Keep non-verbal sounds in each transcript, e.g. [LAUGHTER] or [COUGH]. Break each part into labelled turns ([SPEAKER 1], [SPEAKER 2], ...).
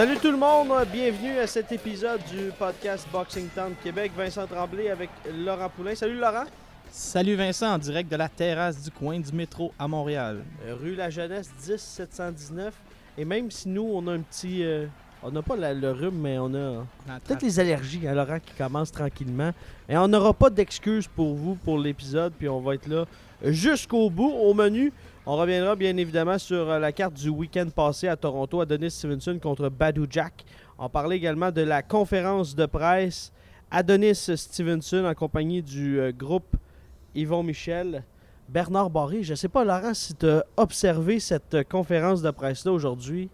[SPEAKER 1] Salut tout le monde, bienvenue à cet épisode du podcast Boxing Town Québec. Vincent Tremblay avec Laurent Poulain. Salut Laurent.
[SPEAKER 2] Salut Vincent, en direct de la terrasse du coin du métro à Montréal.
[SPEAKER 1] Rue La Jeunesse 10 719. Et même si nous on a un petit, euh, on n'a pas la- le rhume, mais on a peut-être les allergies à Laurent qui commencent tranquillement. Et on n'aura pas d'excuses pour vous pour l'épisode, puis on va être là jusqu'au bout. Au menu, on reviendra bien évidemment sur euh, la carte du week-end passé à Toronto, Adonis Stevenson contre Badou Jack. On parlait également de la conférence de presse Adonis Stevenson en compagnie du euh, groupe Yvon Michel. Bernard Barré, je sais pas, Laurent, si tu as observé cette euh, conférence de presse-là aujourd'hui?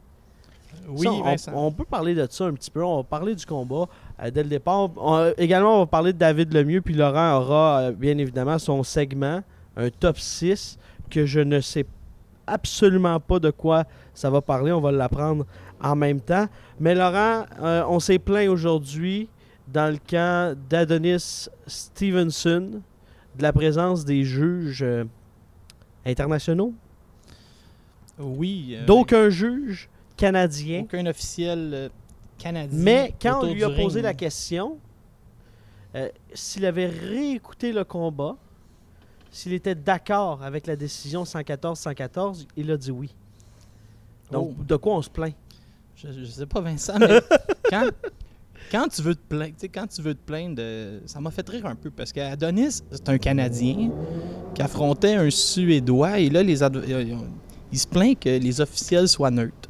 [SPEAKER 2] Oui,
[SPEAKER 1] Ça, on,
[SPEAKER 2] Vincent.
[SPEAKER 1] on peut parler de ça un petit peu. On va parler du combat euh, dès le départ. On- également, on va parler de David Lemieux. Puis Laurent aura euh, bien évidemment son segment, un top 6, que je ne sais absolument pas de quoi ça va parler. On va l'apprendre en même temps. Mais Laurent, euh, on s'est plaint aujourd'hui dans le camp d'Adonis Stevenson de la présence des juges euh, internationaux.
[SPEAKER 2] Oui. euh,
[SPEAKER 1] D'aucun juge canadien.
[SPEAKER 2] Aucun officiel euh, canadien.
[SPEAKER 1] Mais quand on lui a posé
[SPEAKER 2] ring.
[SPEAKER 1] la question, s'il avait réécouté le combat, s'il était d'accord avec la décision 114-114, il a dit oui. Donc,
[SPEAKER 2] Oh.
[SPEAKER 1] de quoi on se plaint?
[SPEAKER 2] Je, je sais pas, Vincent, mais [LAUGHS] quand, quand tu veux te plaindre, quand tu veux te plaindre, de- ça m'a fait rire un peu parce qu'Adonis, c'est un Canadien qui affrontait un Suédois et là, les adv- euh, il se plaint que les officiels soient neutres.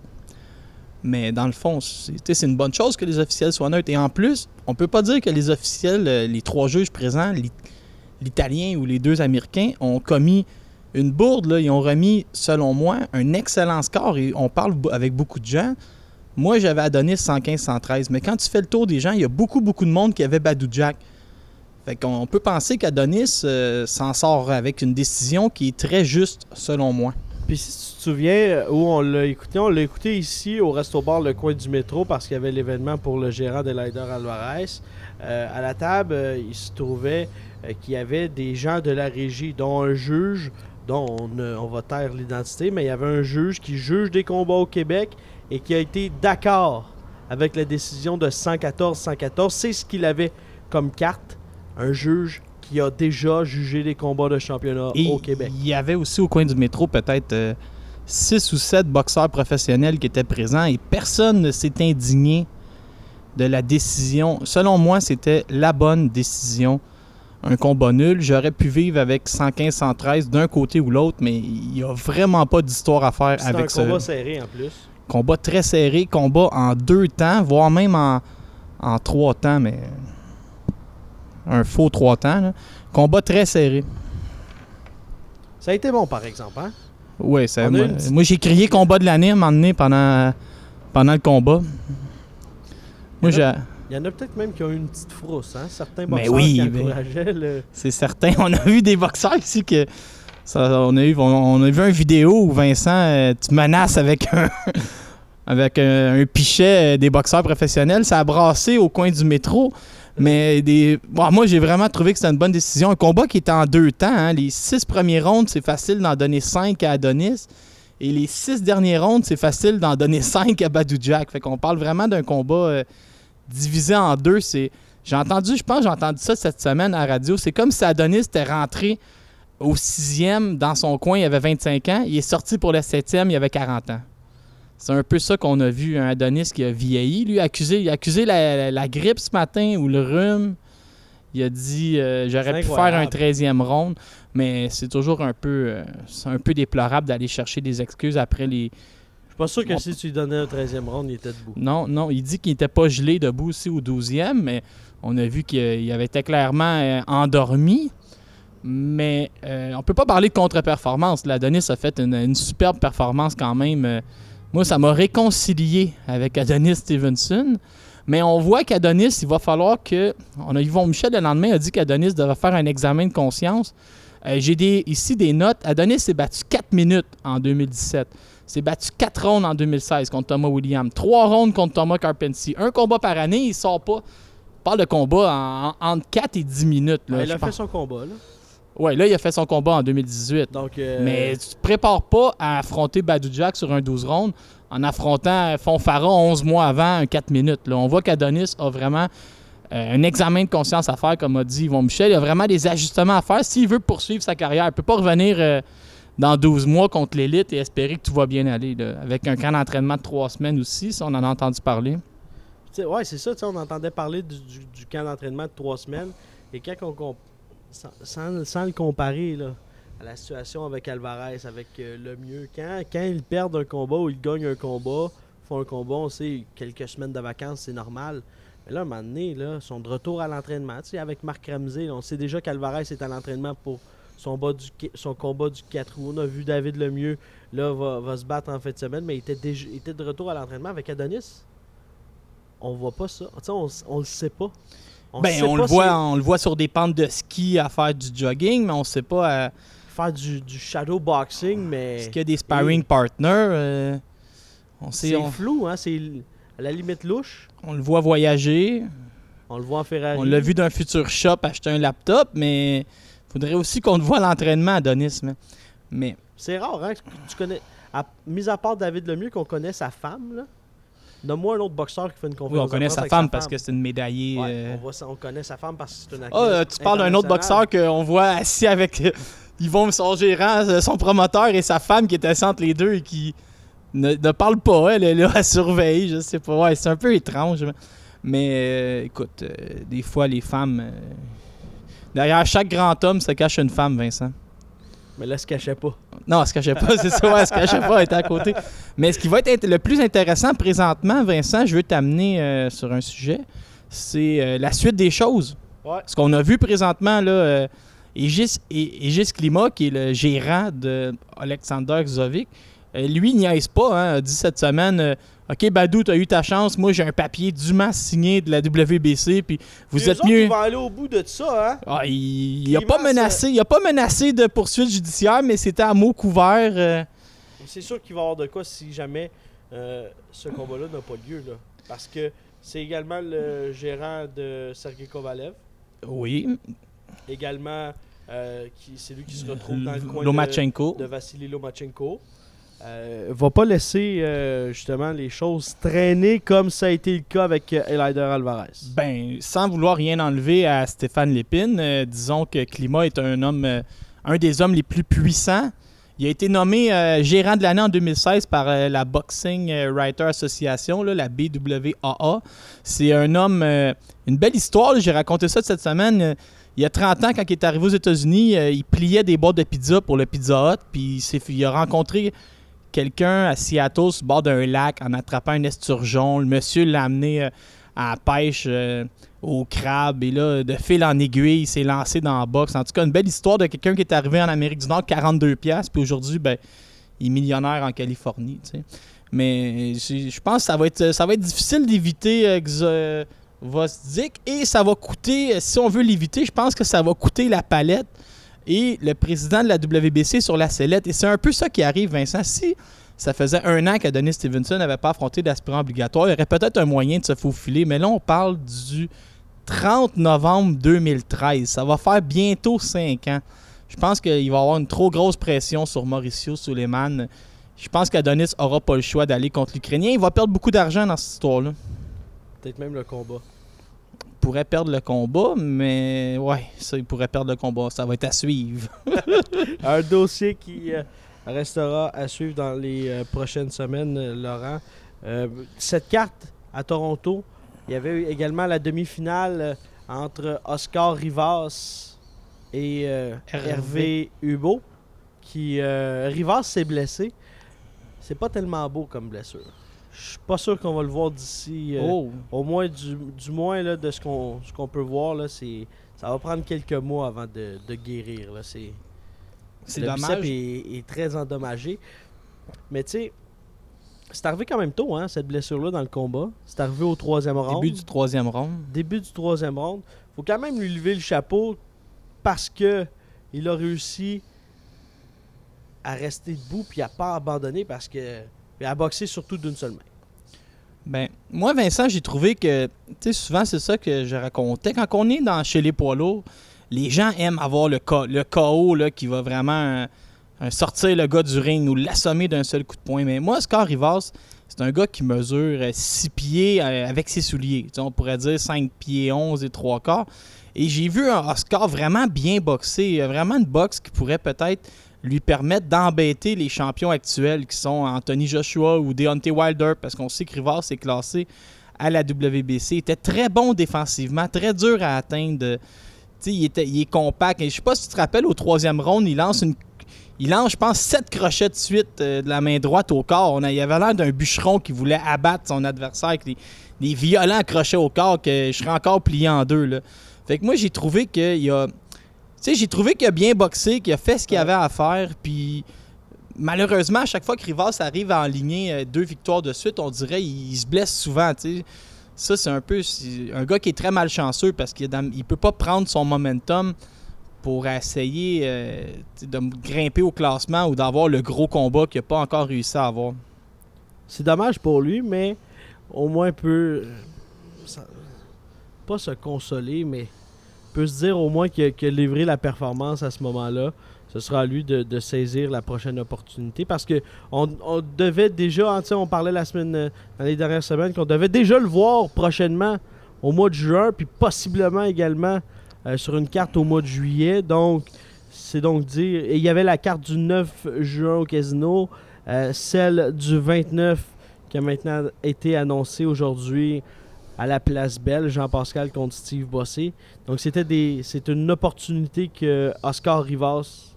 [SPEAKER 2] Mais dans le fond, c'est une bonne chose que les officiels soient neutres. Et en plus, on peut pas dire que les officiels, euh, les trois juges présents, l'Italien ou les deux Américains, ont commis une bourde. Là. Ils ont remis, selon moi, un excellent score. Et on parle avec beaucoup de gens. Moi, j'avais Adonis 115-113. Mais quand tu fais le tour des gens, il y a beaucoup, beaucoup de monde qui avait Badou Jack. Fait qu'on peut penser qu'Adonis euh, s'en sort avec une décision qui est très juste, selon moi.
[SPEAKER 1] Puis si tu te souviens euh, où on l'a écouté, on l'a écouté ici au Resto Bar Le Coin du Métro parce qu'il y avait l'événement pour le gérant de Leider Alvarez. Euh, à la table, il se trouvait qu'il y avait des gens de la régie, dont un juge, dont on, ne- on va taire l'identité, mais il y avait un juge qui juge des combats au Québec et qui a été d'accord avec la décision de 114-114. C'est ce qu'il avait comme carte, un juge qui a déjà jugé les combats de championnat
[SPEAKER 2] Et
[SPEAKER 1] au Québec.
[SPEAKER 2] il y avait aussi au coin du métro peut-être 6 ou 7 boxeurs professionnels qui étaient présents et personne ne s'est indigné de la décision. Selon moi, c'était la bonne décision. Un combat nul. J'aurais pu vivre avec 115-113 d'un côté ou l'autre, mais il n'y a vraiment pas d'histoire à faire
[SPEAKER 1] C'est un
[SPEAKER 2] avec ce
[SPEAKER 1] combat serré en plus.
[SPEAKER 2] combat très serré, combat en deux temps, voire même en, en trois temps, mais un faux trois temps. là. Combat très serré.
[SPEAKER 1] Ça a été bon, par exemple. Hein?
[SPEAKER 2] Oui, ça. Moi,
[SPEAKER 1] petite-
[SPEAKER 2] moi, j'ai crié combat de l'année à un moment donné pendant, pendant le combat. Moi, j'ai.
[SPEAKER 1] Il y en a peut-être même qui ont eu une petite frousse. Hein? Certains
[SPEAKER 2] Mais
[SPEAKER 1] boxeurs
[SPEAKER 2] oui,
[SPEAKER 1] qui
[SPEAKER 2] mais-
[SPEAKER 1] encourageaient le...
[SPEAKER 2] C'est certain. [LAUGHS] On a vu des boxeurs ici que. ça- on, a eu, on, on a vu une vidéo où Vincent, euh, tu menaces avec un. [LAUGHS] avec un, un pichet euh, des boxeurs professionnels. Ça a brassé au coin du métro. Mais des, bon, moi, j'ai vraiment trouvé que c'était une bonne décision. Un combat qui était en deux temps. hein. Les six premiers rounds, c'est facile d'en donner cinq à Adonis. Et les six derniers rounds, c'est facile d'en donner [LAUGHS] cinq à Badou Jack. Fait qu'on parle vraiment d'un combat euh, divisé en deux. C'est, j'ai entendu, je pense, que j'ai entendu ça cette semaine à la radio. C'est comme si Adonis était rentré au sixième dans son coin, il avait 25 ans. Il est sorti pour le septième, il avait 40 ans. C'est un peu ça qu'on a vu, un Adonis qui a vieilli. Lui, accusé, il a accusé la, la- la grippe ce matin ou le rhume. Il a dit euh, j'aurais pu faire un
[SPEAKER 1] incroyable.
[SPEAKER 2] 13e ronde, mais c'est toujours un peu, euh, c'est un peu déplorable d'aller chercher des excuses après les.
[SPEAKER 1] Je suis pas sûr que
[SPEAKER 2] Bon.
[SPEAKER 1] si tu lui donnais un 13e round, il était debout.
[SPEAKER 2] Non, non, il dit qu'il n'était pas gelé debout aussi au 12e, mais on a vu qu'il avait été clairement euh, endormi. Mais euh, on peut pas parler de contre-performance. L'Adonis a fait une, une superbe performance quand même. euh, Moi, ça m'a réconcilié avec Adonis Stevenson. Mais on voit qu'Adonis, il va falloir que. On a Yvon Michel le lendemain a dit qu'Adonis devrait faire un examen de conscience. Euh, J'ai des, ici des notes. Adonis s'est battu 4 minutes en 2017. S'est battu 4 rondes en 2016 contre Thomas Williams. 3 rondes contre Thomas Carpentier. Un combat par année, il sort pas. On parle de combat en, en- entre 4 et 10 minutes. Là,
[SPEAKER 1] Ah, il a
[SPEAKER 2] pense.
[SPEAKER 1] fait son combat, là.
[SPEAKER 2] Ouais, là, il a fait son combat en 2018.
[SPEAKER 1] Donc, euh,
[SPEAKER 2] Mais tu te prépares pas à affronter Badou Jack sur un 12 rondes en affrontant Fonfara 11 mois avant un 4 minutes. Là. On voit qu'Adonis a vraiment euh, un examen de conscience à faire, comme a dit Yvon Michel. Il a vraiment des ajustements à faire s'il veut poursuivre sa carrière. Il peut pas revenir euh, dans 12 mois contre l'élite et espérer que tout va bien aller. Avec un camp d'entraînement de 3 semaines aussi, ça, on en a entendu parler.
[SPEAKER 1] ouais, c'est ça. On entendait parler du, camp d'entraînement de trois semaines. Et quand on. Sans, sans- le comparer, à la situation avec Alvarez, avec euh, le mieux, quand, quand ils perdent un combat ou ils gagnent un combat, font un combat, on sait, quelques semaines de vacances, c'est normal. Mais là, à un moment donné, là, sont de retour à l'entraînement. Avec Marc Ramsey, on sait déjà qu'Alvarez est à l'entraînement pour son, bas du, son combat du 4 août. On a vu David Lemieux, là, va, va se battre en fin de semaine, mais il était, déjà, il était de retour à l'entraînement avec Adonis. On voit pas ça. On, on le sait pas. On
[SPEAKER 2] ben,
[SPEAKER 1] sait
[SPEAKER 2] on,
[SPEAKER 1] pas
[SPEAKER 2] le voit,
[SPEAKER 1] si-
[SPEAKER 2] on le voit sur des pentes de ski à faire du jogging, mais on sait pas. euh,
[SPEAKER 1] faire du, du shadow boxing, mais
[SPEAKER 2] Est-ce qu'il y a des sparring partners? euh, on, sait,
[SPEAKER 1] c'est
[SPEAKER 2] on,
[SPEAKER 1] flou, hein? C'est à la limite louche.
[SPEAKER 2] on le voit voyager.
[SPEAKER 1] On le voit en Ferrari.
[SPEAKER 2] On l'a vu d'un futur shop acheter un laptop, mais faudrait aussi qu'on le voit à l'entraînement, Adonis. Mais, mais
[SPEAKER 1] C'est rare, hein? Tu connais. À, mis à part David Lemieux, qu'on connaît sa femme, là. Nomme-moi un autre boxeur qui fait une
[SPEAKER 2] oui,
[SPEAKER 1] conférence.
[SPEAKER 2] on connaît sa femme parce que c'est une médaillée.
[SPEAKER 1] Ouais,
[SPEAKER 2] euh,
[SPEAKER 1] on, voit ça- on connaît sa femme parce que c'est une
[SPEAKER 2] Ah, euh,
[SPEAKER 1] athlète
[SPEAKER 2] tu parles d'un autre boxeur qu'on voit assis avec euh, Yvon, son gérant, euh, son promoteur et sa femme qui est assis entre les deux et qui ne, ne parle pas. Elle est là à surveiller, je sais pas. Ouais, c'est un peu étrange. mais- Mais euh, écoute, euh, des fois, les femmes. Euh, Derrière chaque grand homme se cache une femme, Vincent.
[SPEAKER 1] Mais là, elle se cachait pas.
[SPEAKER 2] Non, elle se cachait pas, c'est ça, ouais, elle se cachait pas, elle était à côté. Mais ce qui va être le plus intéressant présentement, Vincent, je veux t'amener euh, sur un sujet, c'est euh, la suite des choses.
[SPEAKER 1] Ouais.
[SPEAKER 2] Ce qu'on a vu présentement, là, euh, Aegis, Ae- Aegis Klima, qui est le gérant de Alexander Xovic, euh, lui, il niaise pas, hein, a dit cette semaine euh, Ok, Badou, tu as eu ta chance, moi j'ai un papier dûment signé de la WBC, puis vous êtes mieux.
[SPEAKER 1] Ils vont aller au bout de ça, hein?
[SPEAKER 2] Ah, il, il a
[SPEAKER 1] Clément,
[SPEAKER 2] pas menacé, il a pas menacé de poursuite judiciaire, mais c'était à mots couverts. euh,
[SPEAKER 1] C'est sûr qu'il va y avoir de quoi si jamais euh, ce combat-là n'a pas lieu, là. Parce que c'est également le gérant de Sergei Kovalev.
[SPEAKER 2] oui,
[SPEAKER 1] Également, euh, c'est lui qui se retrouve dans le coin de, de Vassili Lomachenko. Euh, va pas laisser euh, justement les choses traîner comme ça a été le cas avec euh, Elider Alvarez.
[SPEAKER 2] Ben, sans vouloir rien enlever à Stéphane Lépine, euh, disons que Climat est un homme, euh, un des hommes les plus puissants. Il a été nommé gérant de l'année en 2016 par la Boxing Writer Association, la BWAA. C'est un homme, une belle histoire. J'ai raconté ça cette semaine. Il y a 30 ans, quand il est arrivé aux États-Unis, il pliait des boîtes de pizza pour le Pizza Hut. Puis il, il a rencontré quelqu'un à Seattle, sur le bord d'un lac, en attrapant un esturgeon. Le monsieur l'a amené euh, à la pêche euh, au crabe. Et là, de fil en aiguille, il s'est lancé dans la boxe. En tout cas, une belle histoire de quelqu'un qui est arrivé en Amérique du Nord, 42$. piastres, Puis aujourd'hui, ben, il est millionnaire en Californie. Mais je pense que ça va être, difficile d'éviter euh, euh, Vosdik. Et ça va coûter, si on veut l'éviter, je pense que ça va coûter la palette et le président de la WBC sur la sellette. Et c'est un peu ça qui arrive, Vincent. Si ça faisait un an qu'Adonis Stevenson n'avait pas affronté d'aspirant obligatoire, il y aurait peut-être un moyen de se faufiler. Mais là, on parle du 30 novembre 2013. Ça va faire bientôt 5 ans. Je pense qu'il va y avoir une trop grosse pression sur Mauricio Suleiman. Je pense qu'Adonis aura pas le choix d'aller contre l'Ukrainien. Il va perdre beaucoup d'argent dans cette histoire-là.
[SPEAKER 1] Peut-être même le combat.
[SPEAKER 2] Il pourrait perdre le combat, mais ouais, ça, il pourrait perdre le combat. Ça va être à suivre. [LAUGHS]
[SPEAKER 1] Un dossier qui euh, restera à suivre dans les euh, prochaines semaines, euh, Laurent. Cette carte à Toronto, il y avait également la demi-finale entre Oscar Rivas et
[SPEAKER 2] Hervé.
[SPEAKER 1] Hubo. Qui, Rivas s'est blessé. C'est pas tellement beau comme blessure. Je suis pas sûr qu'on va le voir d'ici. euh,
[SPEAKER 2] Oh,
[SPEAKER 1] Au moins, du, du moins là, de ce qu'on peut voir, là, c'est ça va prendre quelques mois avant de, de guérir. Là. C'est, le
[SPEAKER 2] dommage.
[SPEAKER 1] est, est très endommagé. Mais tu sais, C'est arrivé quand même tôt, hein, cette blessure-là dans le combat. C'est arrivé au troisième round.
[SPEAKER 2] Début du troisième round.
[SPEAKER 1] Début du troisième round. Faut quand même lui lever le chapeau parce que il a réussi à rester debout puis à pas abandonner parce que a boxé surtout d'une seule main.
[SPEAKER 2] Ben, moi, Vincent, j'ai trouvé que, tu sais, souvent, c'est ça que je racontais. Quand on est dans, chez les poids lourds, les gens aiment avoir le, le KO là, qui va vraiment euh, euh, sortir le gars du ring ou l'assommer d'un seul coup de poing. Mais moi, Oscar Rivas, c'est un gars qui mesure 6 pieds euh, avec ses souliers. On pourrait dire 5 pieds 11 et 3 quarts. Et j'ai vu un Oscar vraiment bien euh, Vraiment une boxe qui pourrait peut-être lui permettre d'embêter les champions actuels qui sont Anthony Joshua ou Deontay Wilder parce qu'on sait que Rivas est classé à la WBC. Il était très bon défensivement, très dur à atteindre. Il, était, il est compact. Et je sais pas si tu te rappelles, au troisième round, il lance une. Il lance, je pense, sept crochets de suite euh, de la main droite au corps. On a, il avait l'air d'un bûcheron qui voulait abattre son adversaire avec des, violents crochets au corps que je serais encore plié en deux. Là. Fait que moi, j'ai trouvé qu'il a. Tu sais, j'ai trouvé qu'il a bien boxé, qu'il a fait ce qu'il avait à faire. Puis malheureusement, à chaque fois que Rivas arrive à enligner euh, deux victoires de suite, on dirait qu'il se blesse souvent. Ça, c'est un peu un gars qui est très malchanceux parce qu'il ne peut pas prendre son momentum pour essayer euh, de grimper au classement ou d'avoir le gros combat qu'il n'a pas encore réussi à avoir.
[SPEAKER 1] C'est dommage pour lui, mais au moins peut euh, ça- pas se consoler, mais peut se dire au moins qu'il a, la performance à ce moment-là. Ce sera à lui de, saisir la prochaine opportunité parce que on, devait déjà, hein, on parlait la semaine, euh, dans les dernières semaines, qu'on devait déjà le voir prochainement au mois de juin, puis possiblement également euh, sur une carte au mois de juillet. Donc, c'est donc dire. Et il y avait la carte du 9 juin au casino, euh, celle du 29 qui a maintenant été annoncée aujourd'hui à la place Belle, Jean-Pascal contre Steve Bossé. Donc c'était des c'est une opportunité que Oscar Rivas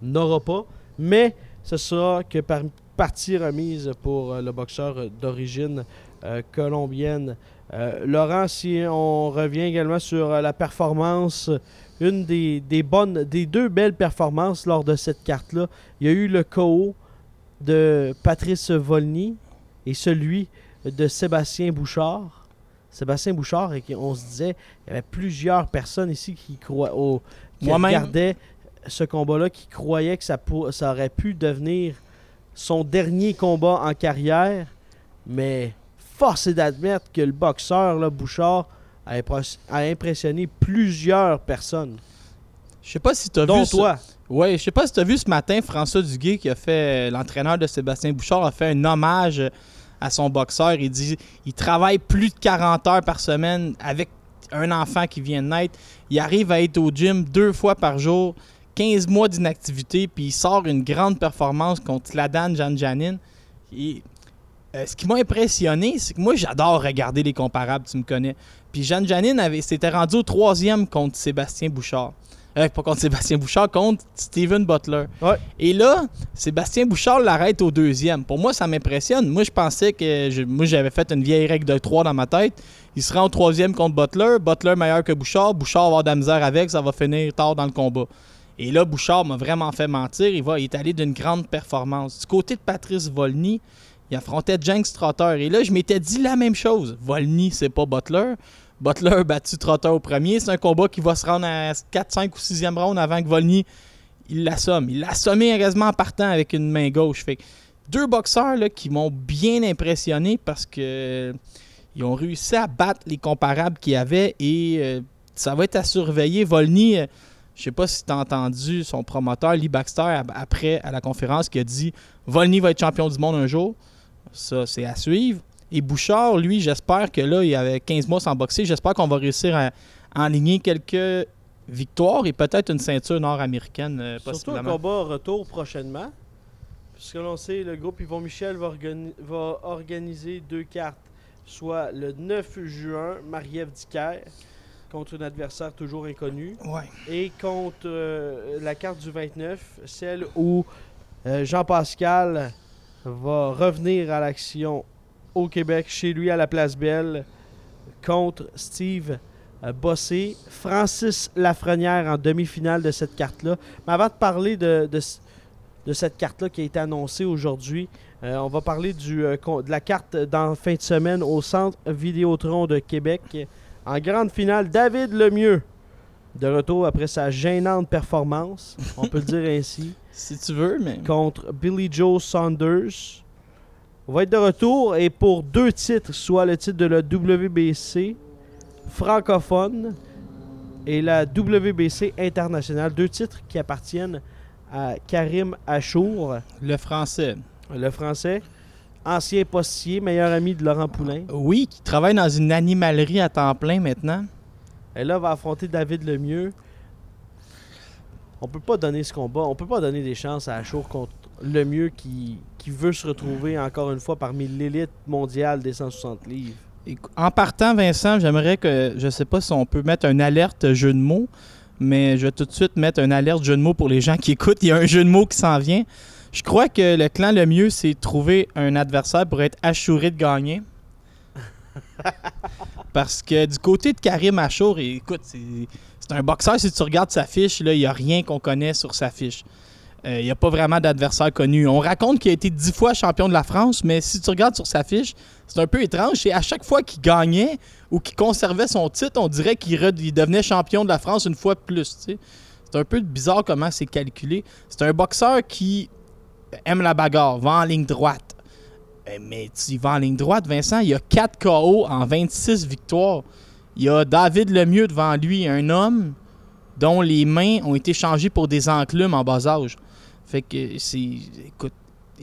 [SPEAKER 1] n'aura pas, mais ce sera que par partie remise pour euh, le boxeur d'origine euh, colombienne. Euh, Laurent, si on revient également sur la performance, une des, des bonnes, des deux belles performances lors de cette carte-là, il y a eu le KO de Patrice Volny et celui de Sébastien Bouchard. Sébastien Bouchard, et qui- on se disait, il y avait plusieurs personnes ici qui, croient, au, qui regardaient ce combat-là, qui croyaient que ça, pour- ça aurait pu devenir son dernier combat en carrière. Mais force est d'admettre que le boxeur, là, Bouchard, a, impres- a impressionné plusieurs personnes,
[SPEAKER 2] Je sais pas si tu as
[SPEAKER 1] dont
[SPEAKER 2] vu
[SPEAKER 1] toi.
[SPEAKER 2] Ouais, je sais pas si tu as vu ce matin, François Duguay, qui a fait, l'entraîneur de Sébastien Bouchard, a fait un hommage à son boxeur. Il dit il travaille plus de 40 heures par semaine avec un enfant qui vient de naître. Il arrive à être au gym deux fois par jour, 15 mois d'inactivité, puis il sort une grande performance contre Ladan Janjanin. Et, euh, ce qui m'a impressionné, c'est que moi, j'adore regarder les comparables, tu me connais. Puis Jeanne Janine s'était rendu au troisième contre Sébastien Bouchard. Euh, pas contre Sébastien Bouchard, contre Steven Butler.
[SPEAKER 1] Ouais.
[SPEAKER 2] Et là, Sébastien Bouchard l'arrête au deuxième. Pour moi, ça m'impressionne. Moi, je pensais que. je- moi, j'avais fait une vieille règle de 3 dans ma tête. Il se rend au troisième contre Butler. Butler meilleur que Bouchard. Bouchard va avoir de la misère avec. Ça va finir tard dans le combat. Et là, Bouchard m'a vraiment fait mentir. Il, va, il est allé d'une grande performance. Du côté de Patrice Volny, il affrontait Jenks Trotter. Et là, je m'étais dit la même chose. Volny, c'est pas Butler. Butler a battu Trotter au premier. C'est un combat qui va se rendre à 4, 5 ou 6e round avant que Volny il l'assomme. Il l'a assommé en partant avec une main gauche. Deux boxeurs qui m'ont bien impressionné parce que euh, ils ont réussi à battre les comparables qu'il y avait et euh, ça va être à surveiller. Volny, euh, je sais pas si tu as entendu son promoteur, Lee Baxter, après à la conférence, qui a dit Volny va être champion du monde un jour. Ça, c'est à suivre. Et Bouchard, lui, j'espère que là, il avait 15 mois sans boxer. J'espère qu'on va réussir à enligner quelques victoires et peut-être une ceinture nord-américaine, euh,
[SPEAKER 1] Surtout un combat retour prochainement. Puisque l'on sait, le groupe Yvon Michel va, organi- va organiser deux cartes. Soit le 9 juin, Marie-Ève Dicker contre un adversaire toujours inconnu.
[SPEAKER 2] Ouais.
[SPEAKER 1] Et contre euh, la carte du 29, celle où euh, Jean-Pascal va revenir à l'action au Québec, chez lui à la Place Belle, contre Steve euh, Bossé. Francis Lafrenière en demi-finale de cette carte-là. Mais avant de parler de, de, cette carte-là qui a été annoncée aujourd'hui, Euh, on va parler du, euh, de la carte dans fin de semaine au Centre Vidéotron de Québec. En grande finale, David Lemieux, de retour après sa gênante performance, on peut le dire ainsi, [LAUGHS]
[SPEAKER 2] Si tu veux, mais.
[SPEAKER 1] contre Billy Joe Saunders. On va être de retour et pour deux titres, soit le titre de la WBC francophone et la WBC internationale, deux titres qui appartiennent à Karim Achour,
[SPEAKER 2] Le français.
[SPEAKER 1] le français, ancien postier, meilleur ami de Laurent Poulain.
[SPEAKER 2] Oui, qui travaille dans une animalerie à temps plein maintenant.
[SPEAKER 1] Et là, va affronter David Lemieux. On peut pas donner ce combat, on peut pas donner des chances à Achour contre Lemieux qui, qui veut se retrouver encore une fois parmi l'élite mondiale des 160 livres.
[SPEAKER 2] En partant, Vincent, j'aimerais que, je sais pas si on peut mettre un alerte jeu de mots, mais je vais tout de suite mettre un alerte jeu de mots pour les gens qui écoutent. Il y a un jeu de mots qui s'en vient. Je crois que le clan le mieux, c'est trouver un adversaire pour être assuré de gagner. [LAUGHS] Parce que du côté de Karim Achour, écoute, c'est c'est un boxeur. Si tu regardes sa fiche, là, il n'y a rien qu'on connaît sur sa fiche. Euh, Il n'y a pas vraiment d'adversaire connu. On raconte qu'il a été dix fois champion de la France, mais si tu regardes sur sa fiche, c'est un peu étrange. Et à chaque fois qu'il gagnait ou qu'il conservait son titre, on dirait qu'il devenait champion de la France une fois de plus. C'est un peu bizarre comment c'est calculé. C'est un boxeur qui aime la bagarre, va en ligne droite. Euh, Mais tu vas en ligne droite, Vincent, il y a 4 KO en 26 victoires. Il y a David Lemieux devant lui, un homme dont les mains ont été changées pour des enclumes en bas âge. Fait que c'est. Écoute,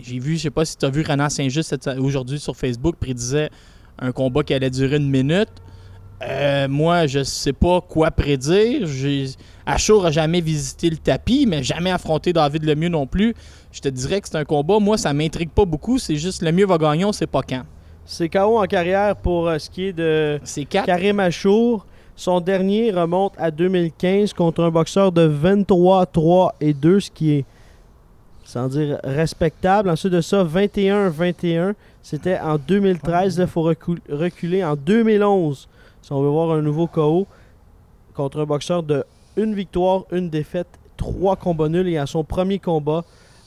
[SPEAKER 2] j'ai vu, je sais pas si tu as vu Renan Saint-Just aujourd'hui sur Facebook prédisait un combat qui allait durer une minute. Euh, moi, je sais pas quoi prédire. Achour a jamais visité le tapis, mais jamais affronté David Lemieux non plus. Je te dirais que c'est un combat. Moi, ça m'intrigue pas beaucoup. C'est juste Lemieux va gagner, on sait pas quand.
[SPEAKER 1] C'est KO en carrière pour euh, ce qui est de
[SPEAKER 2] C'est 4.
[SPEAKER 1] Karim Achour. Son dernier remonte à 2015 contre un boxeur de 23, 3 et 2, ce qui est, sans dire respectable. Ensuite de ça, 21, 21. C'était en 2013. Il faut recu- reculer en 2011 si on veut voir un nouveau KO contre un boxeur de une victoire, une défaite, trois combats nuls. Et à son premier combat,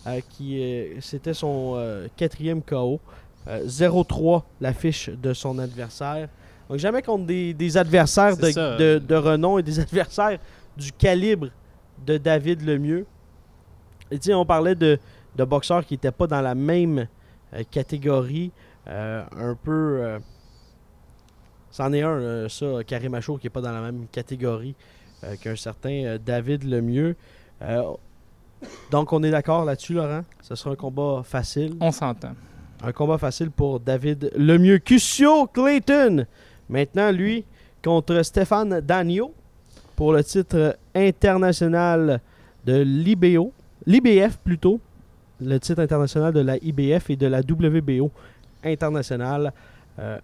[SPEAKER 1] euh, qui euh, c'était son euh, quatrième KO. Euh, 0-3 la fiche de son adversaire. Donc jamais contre des, des adversaires de- de renom et des [LAUGHS] adversaires du calibre de David Lemieux. Et on parlait de, de boxeurs qui n'étaient pas dans la même euh, catégorie. euh, un peu... euh, C'en est un, euh, ça, Karim Achour, qui n'est pas dans la même catégorie euh, qu'un certain euh, David Lemieux. Euh, donc on est d'accord là-dessus, Laurent? Ce sera un combat facile.
[SPEAKER 2] On s'entend.
[SPEAKER 1] Un combat facile pour David Lemieux. Cusio Clayton, maintenant lui, contre Stéphane Dagno pour le titre international de l'IBO. L'IBF plutôt. Le titre international de la IBF et de la WBO internationale. Euh,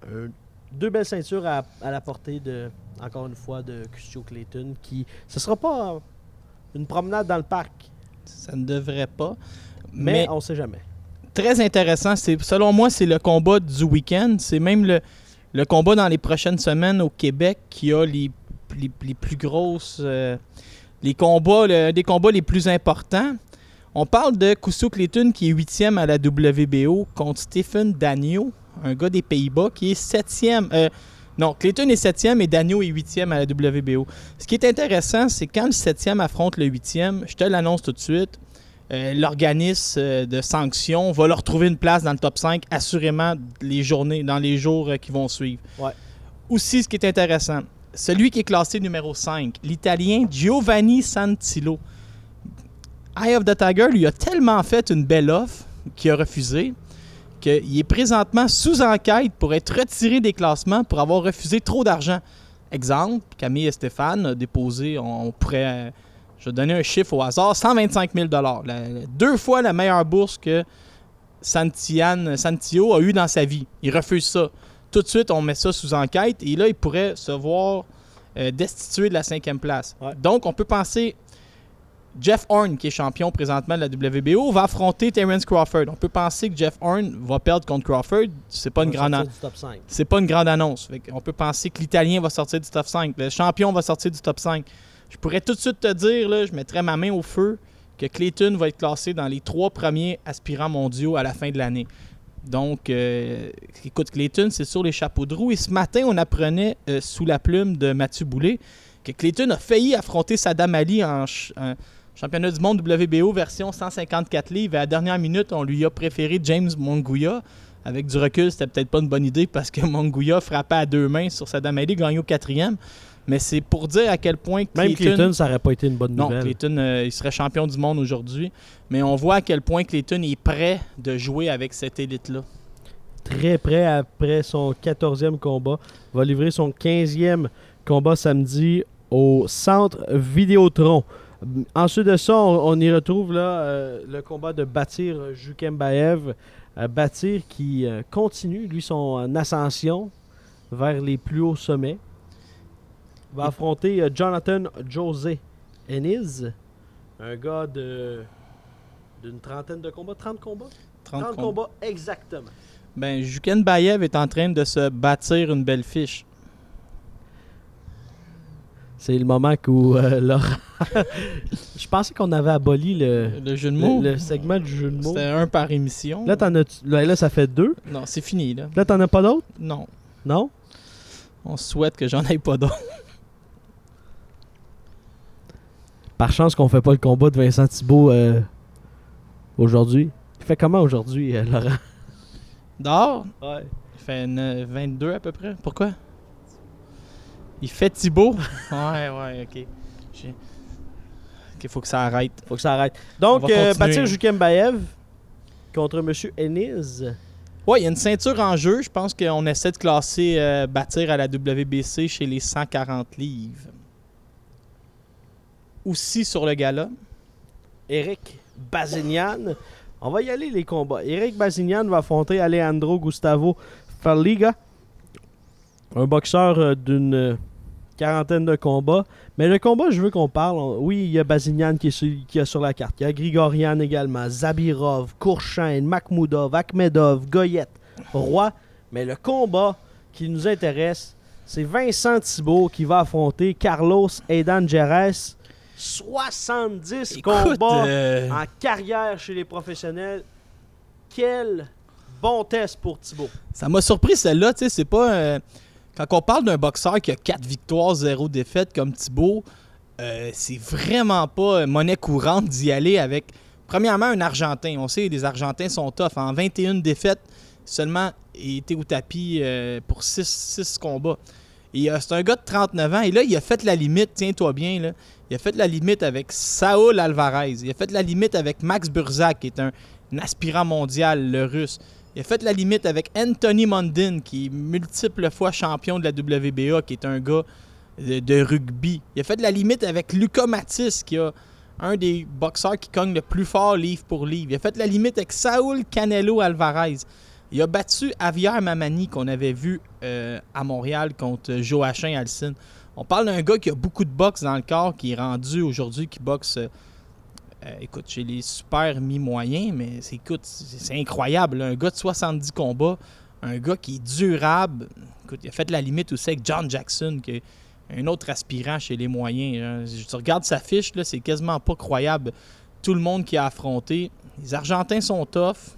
[SPEAKER 1] deux belles ceintures à, à la portée de, encore une fois, de Cusio Clayton qui. Ce sera pas une promenade dans le parc,
[SPEAKER 2] Ça ne devrait pas.
[SPEAKER 1] mais,
[SPEAKER 2] Mais,
[SPEAKER 1] on sait jamais.
[SPEAKER 2] très intéressant. C'est, selon moi, c'est le combat du week-end. C'est même le, le combat dans les prochaines semaines au Québec qui a les, les, les plus grosses. euh, les combats, le- des combats les plus importants. On parle de Kuso Clayton qui est huitième à la WBO contre Stephen Dagno, un gars des Pays-Bas qui est septième. euh, non, Clayton est septième et Dagno est huitième à la WBO. Ce qui est intéressant, c'est quand le septième affronte le huitième, je te l'annonce tout de suite, euh, l'organisme euh, de sanctions va leur trouver une place dans le top 5 assurément les journées, dans les jours qui vont suivre.
[SPEAKER 1] Ouais.
[SPEAKER 2] Aussi, ce qui est intéressant, celui qui est classé numéro 5, l'Italien Giovanni Santillo. Eye of the Tiger lui a tellement fait une belle offre qu'il a refusé qu'il est présentement sous enquête pour être retiré des classements pour avoir refusé trop d'argent. Exemple, Camille et Stéphane a déposé, on pourrait, je vais donner un chiffre au hasard, 125 000 La- Deux fois la meilleure bourse que Santillan, Santillo a eu dans sa vie. Il refuse ça. Tout de suite, on met ça sous enquête et là, il pourrait se voir euh, destitué de la cinquième place.
[SPEAKER 1] Ouais.
[SPEAKER 2] Donc, on peut penser Jeff Horn, qui est champion présentement de la WBO, va affronter Terence Crawford. On peut penser que Jeff Horn va perdre contre Crawford. C'est pas une grande
[SPEAKER 1] sortir du top 5.
[SPEAKER 2] c'est pas une grande annonce. On peut penser que l'Italien va sortir du top 5. Le champion va sortir du top 5. Je pourrais tout de suite te dire, là, je mettrais ma main au feu, que Clayton va être classé dans les trois premiers aspirants mondiaux à la fin de l'année. Donc, euh, écoute, Clayton, c'est sur les chapeaux de roue. Et ce matin, on apprenait euh, sous la plume de Mathieu Boulet que Clayton a failli affronter Saddam Ali en, ch- en championnat du monde WBO version 154 livres. Et à la dernière minute, on lui a préféré James Monguia. Avec du recul, c'était peut-être pas une bonne idée parce que [LAUGHS] Monguia frappait à deux mains sur Saddam Ali, gagné au quatrième. Mais c'est pour dire à quel point
[SPEAKER 1] Même Clayton, ça aurait pas été une bonne
[SPEAKER 2] non,
[SPEAKER 1] nouvelle.
[SPEAKER 2] Clayton, euh, il serait champion du monde aujourd'hui. Mais on voit à quel point Clayton est prêt de jouer avec cette élite-là.
[SPEAKER 1] Très près après son 14e combat. Va livrer son 15e combat samedi au centre Vidéotron. Ensuite de ça, on, on y retrouve là, euh, le combat de Batir Jukembaev. Euh, Batir qui euh, continue, lui, son ascension vers les plus hauts sommets. Va affronter euh, Jonathan José Ennis, un gars de d'une trentaine de combats, 30 combats?
[SPEAKER 2] 30
[SPEAKER 1] 30
[SPEAKER 2] combats.
[SPEAKER 1] combats exactement.
[SPEAKER 2] Ben, Juken Bayev est en train de se bâtir une belle fiche.
[SPEAKER 1] C'est le moment où euh, [LAUGHS] Laurent. Je pensais qu'on avait aboli le,
[SPEAKER 2] Le jeu de
[SPEAKER 1] le,
[SPEAKER 2] mots,
[SPEAKER 1] le segment du jeu de mots.
[SPEAKER 2] c'était un par émission.
[SPEAKER 1] Là, t'en as là, là, ça fait deux.
[SPEAKER 2] Non, c'est fini, là.
[SPEAKER 1] Là, t'en as pas d'autres?
[SPEAKER 2] Non.
[SPEAKER 1] Non?
[SPEAKER 2] On souhaite que j'en aille pas d'autres.
[SPEAKER 1] Par chance qu'on fait pas le combat de Vincent Thibault euh, aujourd'hui. Il fait comment aujourd'hui, euh, Laurent?
[SPEAKER 2] Dehors,
[SPEAKER 1] Ouais.
[SPEAKER 2] il fait une- 22 à peu près. Pourquoi? Il fait Thibaut? [LAUGHS] ouais, ouais, ok. Ok, faut que ça arrête.
[SPEAKER 1] Faut que ça arrête. Donc, euh. Batir Jukembaev contre M. Ennis.
[SPEAKER 2] Ouais, il y a une ceinture en jeu. Je pense qu'on essaie de classer euh, Bâtir à la WBC chez les 140 livres. Aussi sur le gala.
[SPEAKER 1] Eric Bazignan. On va y aller les combats. Eric Bazignan va affronter Alejandro Gustavo Farliga, un boxeur euh, d'une quarantaine de combats. Mais le combat, je veux qu'on parle. Oui, il y a Bazignan qui est, sur, qui est sur la carte. Il y a Grigorian également, Zabirov, Kourchain, Makhmoudov, Akhmedov, Goyette, Roy. Mais le combat qui nous intéresse, c'est Vincent Thibault qui va affronter Carlos Aidan Jerez. 70
[SPEAKER 2] Écoute,
[SPEAKER 1] combats
[SPEAKER 2] euh,
[SPEAKER 1] en carrière chez les professionnels. Quel bon test pour Thibaut.
[SPEAKER 2] ça m'a surpris celle-là. Tu sais, c'est pas. euh, quand on parle d'un boxeur qui a 4 victoires, 0 défaites comme Thibaut, euh, c'est vraiment pas monnaie courante d'y aller avec. Premièrement, un Argentin. On sait les Argentins sont tough. En 21 défaites, seulement il était au tapis euh, pour 6 combats. Et euh, c'est un gars de 39 ans. Et là, il a fait la limite, tiens-toi bien. Il a fait la limite avec Saul Alvarez. Il a fait la limite avec Max Burzak, qui est un aspirant mondial, le russe. Il a fait la limite avec Anthony Mundin, qui est multiple fois champion de la WBA, qui est un gars de, rugby. Il a fait la limite avec Lucas Matisse, qui a un des boxeurs qui cogne le plus fort livre pour livre. Il a fait la limite avec Saul Canelo Alvarez. Il a battu Javier Mamani, qu'on avait vu euh, à Montréal contre Joachim Alcine. On parle d'un gars qui a beaucoup de boxe dans le corps, qui est rendu aujourd'hui, qui boxe, euh, écoute, chez les super mi-moyens, mais c'est, écoute, c'est, incroyable. Un gars de 70 combats, un gars qui est durable. Écoute, il a fait la limite aussi avec John Jackson, qui est un autre aspirant chez les moyens. hein. Je tu regardes sa fiche, c'est quasiment pas croyable. Tout le monde qui a affronté. Les Argentins sont tough.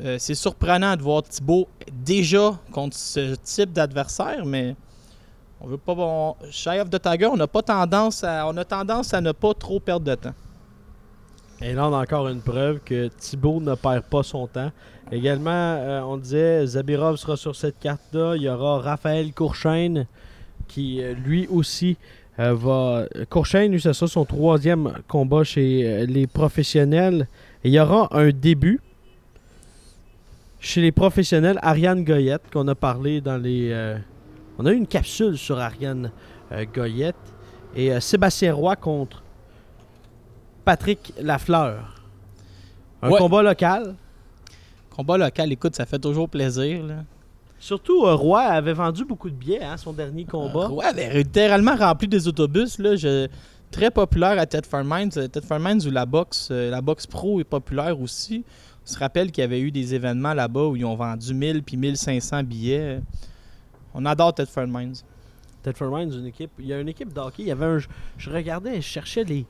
[SPEAKER 2] Euh, c'est surprenant de voir Thibaut déjà contre ce type d'adversaire, mais on veut pas. On, Shy of the Tiger, on n'a pas tendance à, on a tendance à ne pas trop perdre de temps.
[SPEAKER 1] Et là, on a encore une preuve que Thibaut ne perd pas son temps. Également, euh, on disait, Zabirov sera sur cette carte-là. Il y aura Raphaël Courchaine qui, euh, lui aussi, euh, va... Courchaine, lui, c'est ça son troisième combat chez les professionnels. Il y aura un début chez les professionnels. Ariane Goyette, qu'on a parlé dans les... on a eu une capsule sur Ariane euh, Goyette. Et euh, Sébastien Roy contre Patrick Lafleur. Un
[SPEAKER 2] Ouais.
[SPEAKER 1] combat local.
[SPEAKER 2] Combat local, écoute, ça fait toujours plaisir. Là.
[SPEAKER 1] Surtout, euh, Roy avait vendu beaucoup de billets, hein, son dernier combat.
[SPEAKER 2] Ouais, avait littéralement rempli des autobus. Là, je- très populaire à Tedford Mines. Euh, Tedford Mines où la boxe, la boxe pro est populaire aussi. On se rappelle qu'il y avait eu des événements là-bas où ils ont vendu 1000 puis 1500 billets. On adore Tedford Mines.
[SPEAKER 1] Tedford Mines, une équipe. Il y a une équipe d'hockey. Il y avait un. Je regardais, je cherchais les,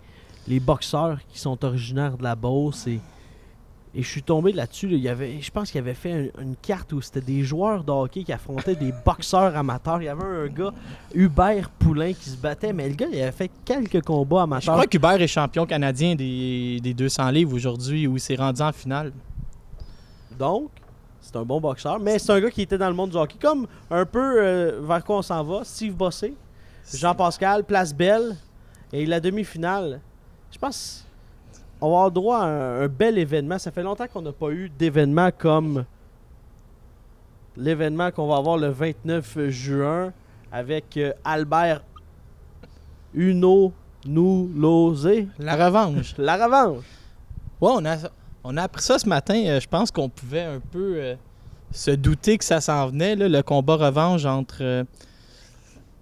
[SPEAKER 1] les boxeurs qui sont originaires de la Beauce et Et je suis tombé là-dessus. là, il y avait, je pense qu'il avait fait un- une carte où c'était des joueurs de hockey qui affrontaient des boxeurs amateurs. Il y avait un gars, Hubert Poulain, qui se battait, mais le gars, il avait fait quelques combats
[SPEAKER 2] Je
[SPEAKER 1] amateurs.
[SPEAKER 2] crois qu'Hubert est champion canadien des, des 200 livres aujourd'hui, où il s'est rendu en finale.
[SPEAKER 1] Donc, c'est un bon boxeur, mais c'est un gars qui était dans le monde du hockey. Comme un peu euh, vers quoi on s'en va, Steve Bossé, Jean-Pascal, Place Belle, et la demi-finale. Je pense on va avoir droit à un, un bel événement. Ça fait longtemps qu'on n'a pas eu d'événement comme l'événement qu'on va avoir le 29 juin avec euh, Albert Uno Noulosé.
[SPEAKER 2] La revanche.
[SPEAKER 1] La revanche.
[SPEAKER 2] Ouais, on a, on a appris ça ce matin. Euh, je pense qu'on pouvait un peu euh, se douter que ça s'en venait, là, le combat revanche entre euh,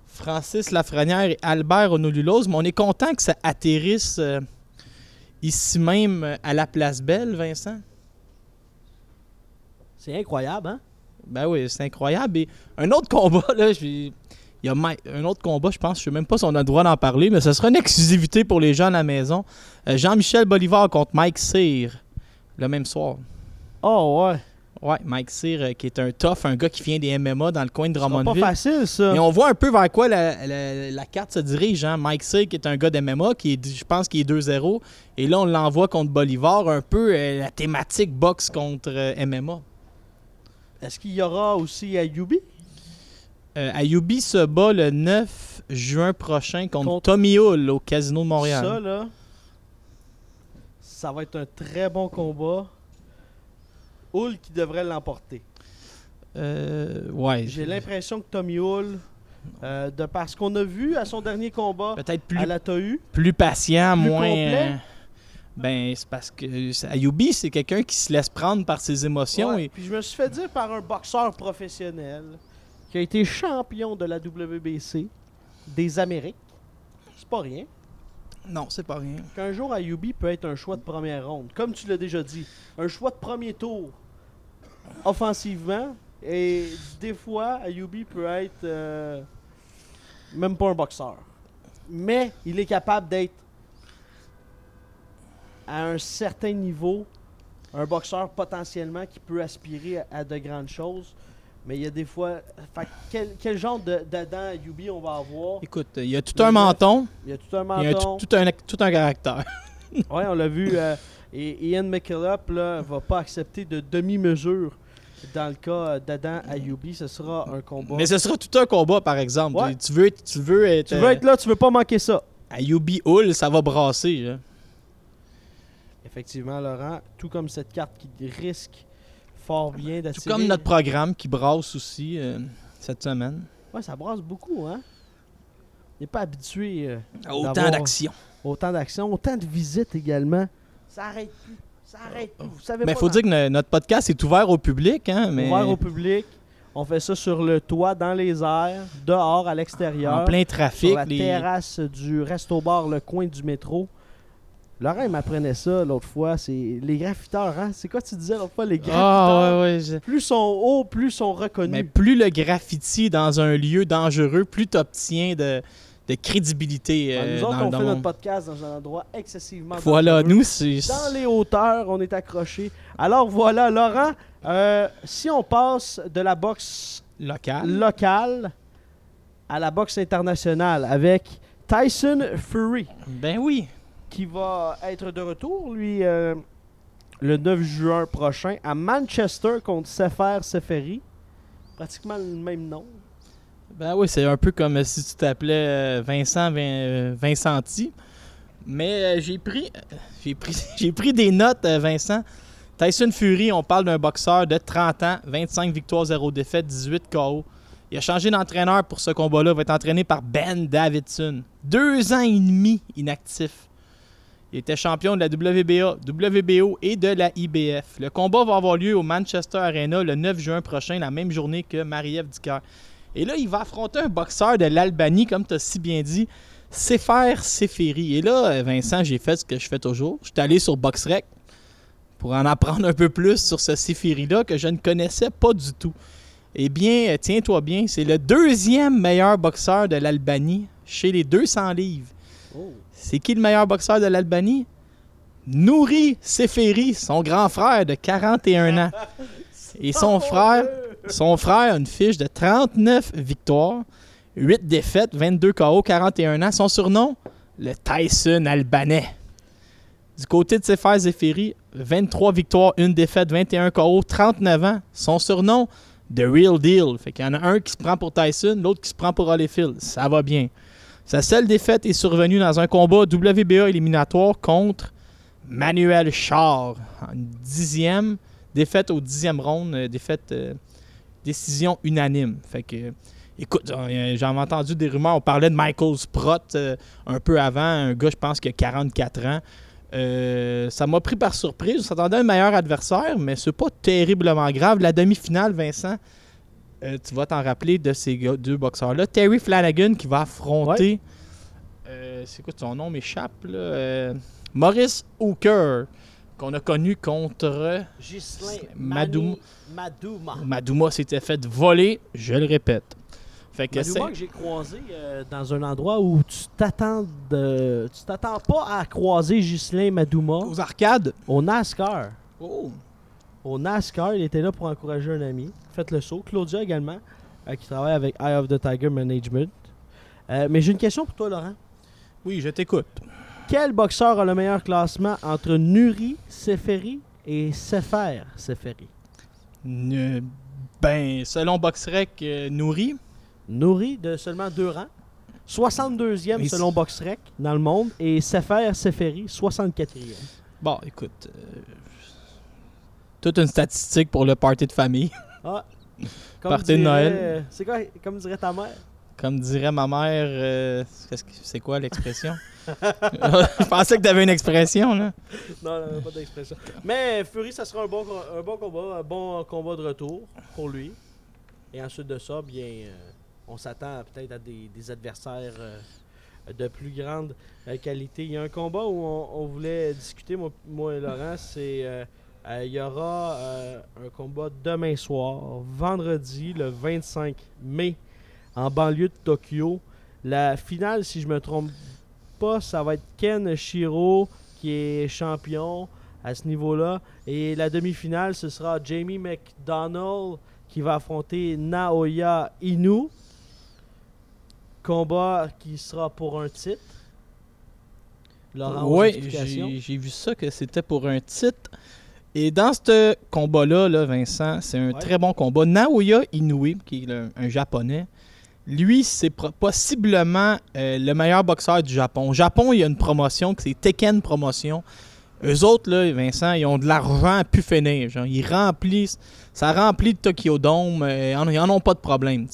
[SPEAKER 2] Francis Lafrenière et Albert Honolulose. Mais on est content que ça atterrisse euh, ici même à la Place Belle, Vincent.
[SPEAKER 1] C'est incroyable, hein?
[SPEAKER 2] Ben oui, c'est incroyable. Et un autre combat, là, il y a un autre combat, je pense, je sais même pas si on a le droit d'en parler, mais ce sera une exclusivité pour les gens à la maison. Euh, Jean-Michel Bolivar contre Mike Cyr, le même soir.
[SPEAKER 1] Oh ouais.
[SPEAKER 2] Ouais, Mike Cyr, euh, qui est un tough, un gars qui vient des MMA dans le coin de
[SPEAKER 1] C'est pas
[SPEAKER 2] Drummondville.
[SPEAKER 1] facile, ça.
[SPEAKER 2] Mais on voit un peu vers quoi la, la- la carte se dirige. Hein? Mike Cyr, qui est un gars d'MMA, qui est, je pense qu'il est 2-0. Et là, on l'envoie contre Bolivar, un peu euh, la thématique boxe contre euh, MMA.
[SPEAKER 1] Est-ce qu'il y aura aussi Ayubi?
[SPEAKER 2] Euh, Ayubi se bat le 9 juin prochain contre,
[SPEAKER 1] Contre-
[SPEAKER 2] Tommy Hull au Casino de Montréal.
[SPEAKER 1] Ça, là, ça va être un très bon combat. Hull qui devrait l'emporter.
[SPEAKER 2] Euh, ouais.
[SPEAKER 1] J'ai l'impression que Tommy Hull, euh, de par ce qu'on a vu à son dernier combat
[SPEAKER 2] Peut-être plus,
[SPEAKER 1] à la TAU,
[SPEAKER 2] plus patient,
[SPEAKER 1] plus
[SPEAKER 2] moins.
[SPEAKER 1] complet.
[SPEAKER 2] euh, ben, c'est parce que Ayubi, c'est quelqu'un qui se laisse prendre par ses émotions.
[SPEAKER 1] ouais,
[SPEAKER 2] et
[SPEAKER 1] puis je me suis fait dire par un boxeur professionnel qui a été champion de la WBC des Amériques. C'est pas rien.
[SPEAKER 2] Non, c'est pas rien.
[SPEAKER 1] qu'un jour Ayubi peut être un choix de première ronde. Comme tu l'as déjà dit, un choix de premier tour offensivement. Et des fois, Ayubi peut être euh, même pas un boxeur. Mais il est capable d'être à un certain niveau un boxeur potentiellement qui peut aspirer à, à de grandes choses. Mais il y a des fois. fait que quel, quel genre d'Adam Ayubi on va avoir?
[SPEAKER 2] Écoute, il y a tout un menton,
[SPEAKER 1] Il y a tout un
[SPEAKER 2] il y a
[SPEAKER 1] menton.
[SPEAKER 2] tout, tout un, tout un caractère. [LAUGHS]
[SPEAKER 1] Ouais, on l'a vu. euh, et Ian McKillop là, va pas accepter de demi-mesure dans le cas euh, d'Adam Ayubi. Ce sera un combat.
[SPEAKER 2] Mais ce sera tout un combat, par exemple.
[SPEAKER 1] Ouais.
[SPEAKER 2] Tu, veux, être- tu veux être.
[SPEAKER 1] tu veux être là, tu veux pas manquer ça.
[SPEAKER 2] Ayubi Hull, ça va brasser. là.
[SPEAKER 1] Effectivement, Laurent, tout comme cette carte qui risque fort bien
[SPEAKER 2] Tout comme notre programme qui brasse aussi euh, cette semaine.
[SPEAKER 1] Ouais, ça brasse beaucoup, hein. On n'est pas habitué euh,
[SPEAKER 2] Autant d'action.
[SPEAKER 1] autant d'actions, autant de visites également. Ça arrête plus. Ça arrête plus. Vous savez
[SPEAKER 2] Mais
[SPEAKER 1] pas
[SPEAKER 2] faut dire que no- notre podcast est ouvert au public. Hein, mais
[SPEAKER 1] ouvert au public. On fait ça sur le toit, dans les airs, dehors, à l'extérieur.
[SPEAKER 2] en plein trafic.
[SPEAKER 1] sur la
[SPEAKER 2] les-
[SPEAKER 1] terrasse du resto-bar Le Coin du métro. Laurent, il m'apprenait ça l'autre fois. C'est les graffiteurs, hein? C'est quoi tu disais l'autre fois? Les graffiteurs.
[SPEAKER 2] Ah, ouais, ouais. je-
[SPEAKER 1] Plus sont hauts, plus sont reconnus.
[SPEAKER 2] Mais plus le graffiti dans un lieu dangereux, plus tu obtiens de, de crédibilité euh,
[SPEAKER 1] nous autres,
[SPEAKER 2] dans,
[SPEAKER 1] on
[SPEAKER 2] dans
[SPEAKER 1] fait
[SPEAKER 2] mon-
[SPEAKER 1] notre podcast dans un endroit excessivement
[SPEAKER 2] Voilà,
[SPEAKER 1] dangereux.
[SPEAKER 2] nous, c'est.
[SPEAKER 1] Dans les hauteurs, on est accroché. Alors voilà, Laurent, euh, si on passe de la boxe
[SPEAKER 2] Local.
[SPEAKER 1] locale à la boxe internationale avec Tyson Fury.
[SPEAKER 2] Ben oui.
[SPEAKER 1] Qui va être de retour, lui, euh, le 9 juin prochain, à Manchester contre Sefer Seferi. Pratiquement le même nom.
[SPEAKER 2] Ben oui, c'est un peu comme si tu t'appelais euh, Vincent Vin- euh, Vincenti. Mais euh, j'ai pris, euh, j'ai pris, [LAUGHS] j'ai pris des notes, euh, Vincent. Tyson Fury, on parle d'un boxeur de 30 ans, 25 victoires, 0 défaites, 18 KO. Il a changé d'entraîneur pour ce combat-là. Il va être entraîné par Ben Davidson. Deux ans et demi inactif. Il était champion de la WBA, WBO et de la IBF. Le combat va avoir lieu au Manchester Arena le 9 juin prochain, la même journée que Marie-Ève Dicker. Et là, il va affronter un boxeur de l'Albanie, comme tu as si bien dit, Sefer Seferi. Et là, euh, Vincent, j'ai fait ce que je fais toujours. Je suis allé sur BoxRec pour en apprendre un peu plus sur ce Seferi-là que je ne connaissais pas du tout. Eh bien, euh, tiens-toi bien, c'est le deuxième meilleur boxeur de l'Albanie chez les 200 livres.
[SPEAKER 1] Oh.
[SPEAKER 2] C'est qui le meilleur boxeur de l'Albanie? Nouri Seferi, son grand frère de 41 ans. [LAUGHS] Et son frère, son frère a une fiche de 39 victoires, 8 défaites, 22 KO, 41 ans. Son surnom, le Tyson albanais. Du côté de Sefer Zefiri, 23 victoires, 1 défaite, 21 KO, 39 ans. Son surnom, The Real Deal. Fait qu'il y en a un qui se prend pour Tyson, l'autre qui se prend pour Holyfield. Ça va bien. Sa seule défaite est survenue dans un combat WBA éliminatoire contre Manuel Char. En dixième, défaite au dixième round, euh, défaite euh, décision unanime. Fait que, écoute, euh, j'en ai entendu des rumeurs. On parlait de Michael Sprott un peu avant, un gars, je pense, qui a 44 ans. Ça m'a pris par surprise. On s'attendait à un meilleur adversaire, mais c'est pas terriblement grave. La demi-finale, Vincent, euh, tu vas t'en rappeler de ces gars- deux boxeurs-là. Terry Flanagan qui va affronter. euh, c'est quoi son nom m'échappe là? Euh, Maurice Hooker, qu'on a connu contre.
[SPEAKER 1] Gislain Madouma.
[SPEAKER 2] Madouma s'était fait voler, je le répète. Fait que
[SPEAKER 1] Madouma que j'ai croisé euh, dans un endroit où tu t'attends de... tu t'attends pas à croiser Gislain Madouma
[SPEAKER 2] Aux arcades.
[SPEAKER 1] au NASCAR.
[SPEAKER 2] Oh.
[SPEAKER 1] Au NASCAR, il était là pour encourager un ami. Faites le saut. Claudia également, euh, qui travaille avec Eye of the Tiger Management. Euh, mais j'ai une question pour toi, Laurent.
[SPEAKER 2] Oui, je t'écoute.
[SPEAKER 1] Quel boxeur a le meilleur classement entre Nuri Seferi et Sefer Seferi?
[SPEAKER 2] Ben, selon Boxrec euh, Nourri,
[SPEAKER 1] Nouri de seulement deux rangs. 62e
[SPEAKER 2] Mais
[SPEAKER 1] selon Boxrec dans le monde et Sefer Seferi 64e.
[SPEAKER 2] bon, écoute. euh, toute une statistique pour le party de famille.
[SPEAKER 1] Ah, comme [LAUGHS]
[SPEAKER 2] Party de Noël.
[SPEAKER 1] C'est quoi, comme dirait ta mère?
[SPEAKER 2] Comme dirait ma mère, euh, c'est quoi l'expression? [LAUGHS] je pensais que tu avais une expression, là.
[SPEAKER 1] Non, non, pas d'expression. Mais Fury, ça sera un bon, un bon combat, un bon combat de retour pour lui. Et ensuite de ça, bien, euh, on s'attend peut-être à des, des adversaires euh, de plus grande euh, qualité. Il y a un combat où on, on voulait discuter, moi, moi et Laurent, c'est... euh, euh, il y aura euh, un combat demain soir, vendredi, le 25 mai, en banlieue de Tokyo. La finale, si je me trompe pas, ça va être Ken Shiro qui est champion à ce niveau-là. Et la demi-finale, ce sera Jamie McDonald qui va affronter Naoya Inu. Combat qui sera pour un titre. Laurent,
[SPEAKER 2] Oui, j'ai vu ça que c'était pour un titre. Et dans ce combat-là, là, Vincent, c'est un
[SPEAKER 1] Ouais.
[SPEAKER 2] très bon combat. Naoya Inoue, qui est le- un japonais, lui, c'est possiblement euh, le meilleur boxeur du Japon. Au Japon, il y a une promotion, que c'est Tekken Promotion. Eux autres, là, Vincent, ils ont de l'argent à pu finir. Genre, ils remplissent, ça remplit le Tokyo Dome, euh, ils en- ils en ont pas de problème.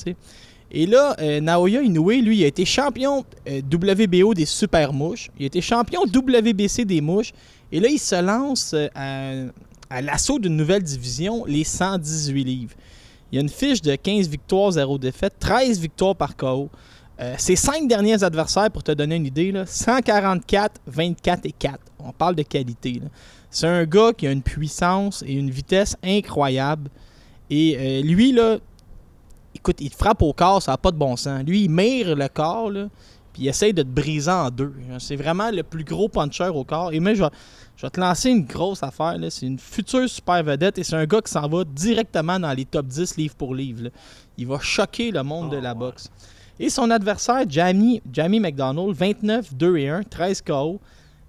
[SPEAKER 2] Et là, euh, Naoya Inoue, lui, il a été champion WBO des super mouches. Il a été champion WBC des mouches. Et là, il se lance à, à l'assaut d'une nouvelle division, les 118 livres. Il y a une fiche de 15 victoires, 0 défaites, 13 victoires par KO. Euh, ses cinq derniers adversaires, pour te donner une idée, là, 144, 24 et 4. On parle de qualité. C'est un gars qui a une puissance et une vitesse incroyable. Et euh, lui, là, écoute, il te frappe au corps, ça n'a pas de bon sens. Lui, il mire le corps, là, puis il essaye de te briser en deux. C'est vraiment le plus gros puncher au corps. Et moi, je vais, je vais te lancer une grosse affaire. C'est une future super vedette et c'est un gars qui s'en va directement dans les top 10 livre pour livre. là. Il va choquer le monde de
[SPEAKER 1] Oh,
[SPEAKER 2] la
[SPEAKER 1] ouais.
[SPEAKER 2] boxe. Et son adversaire, Jamie, Jamie McDonald, 29, 2 et 1, 13 KO.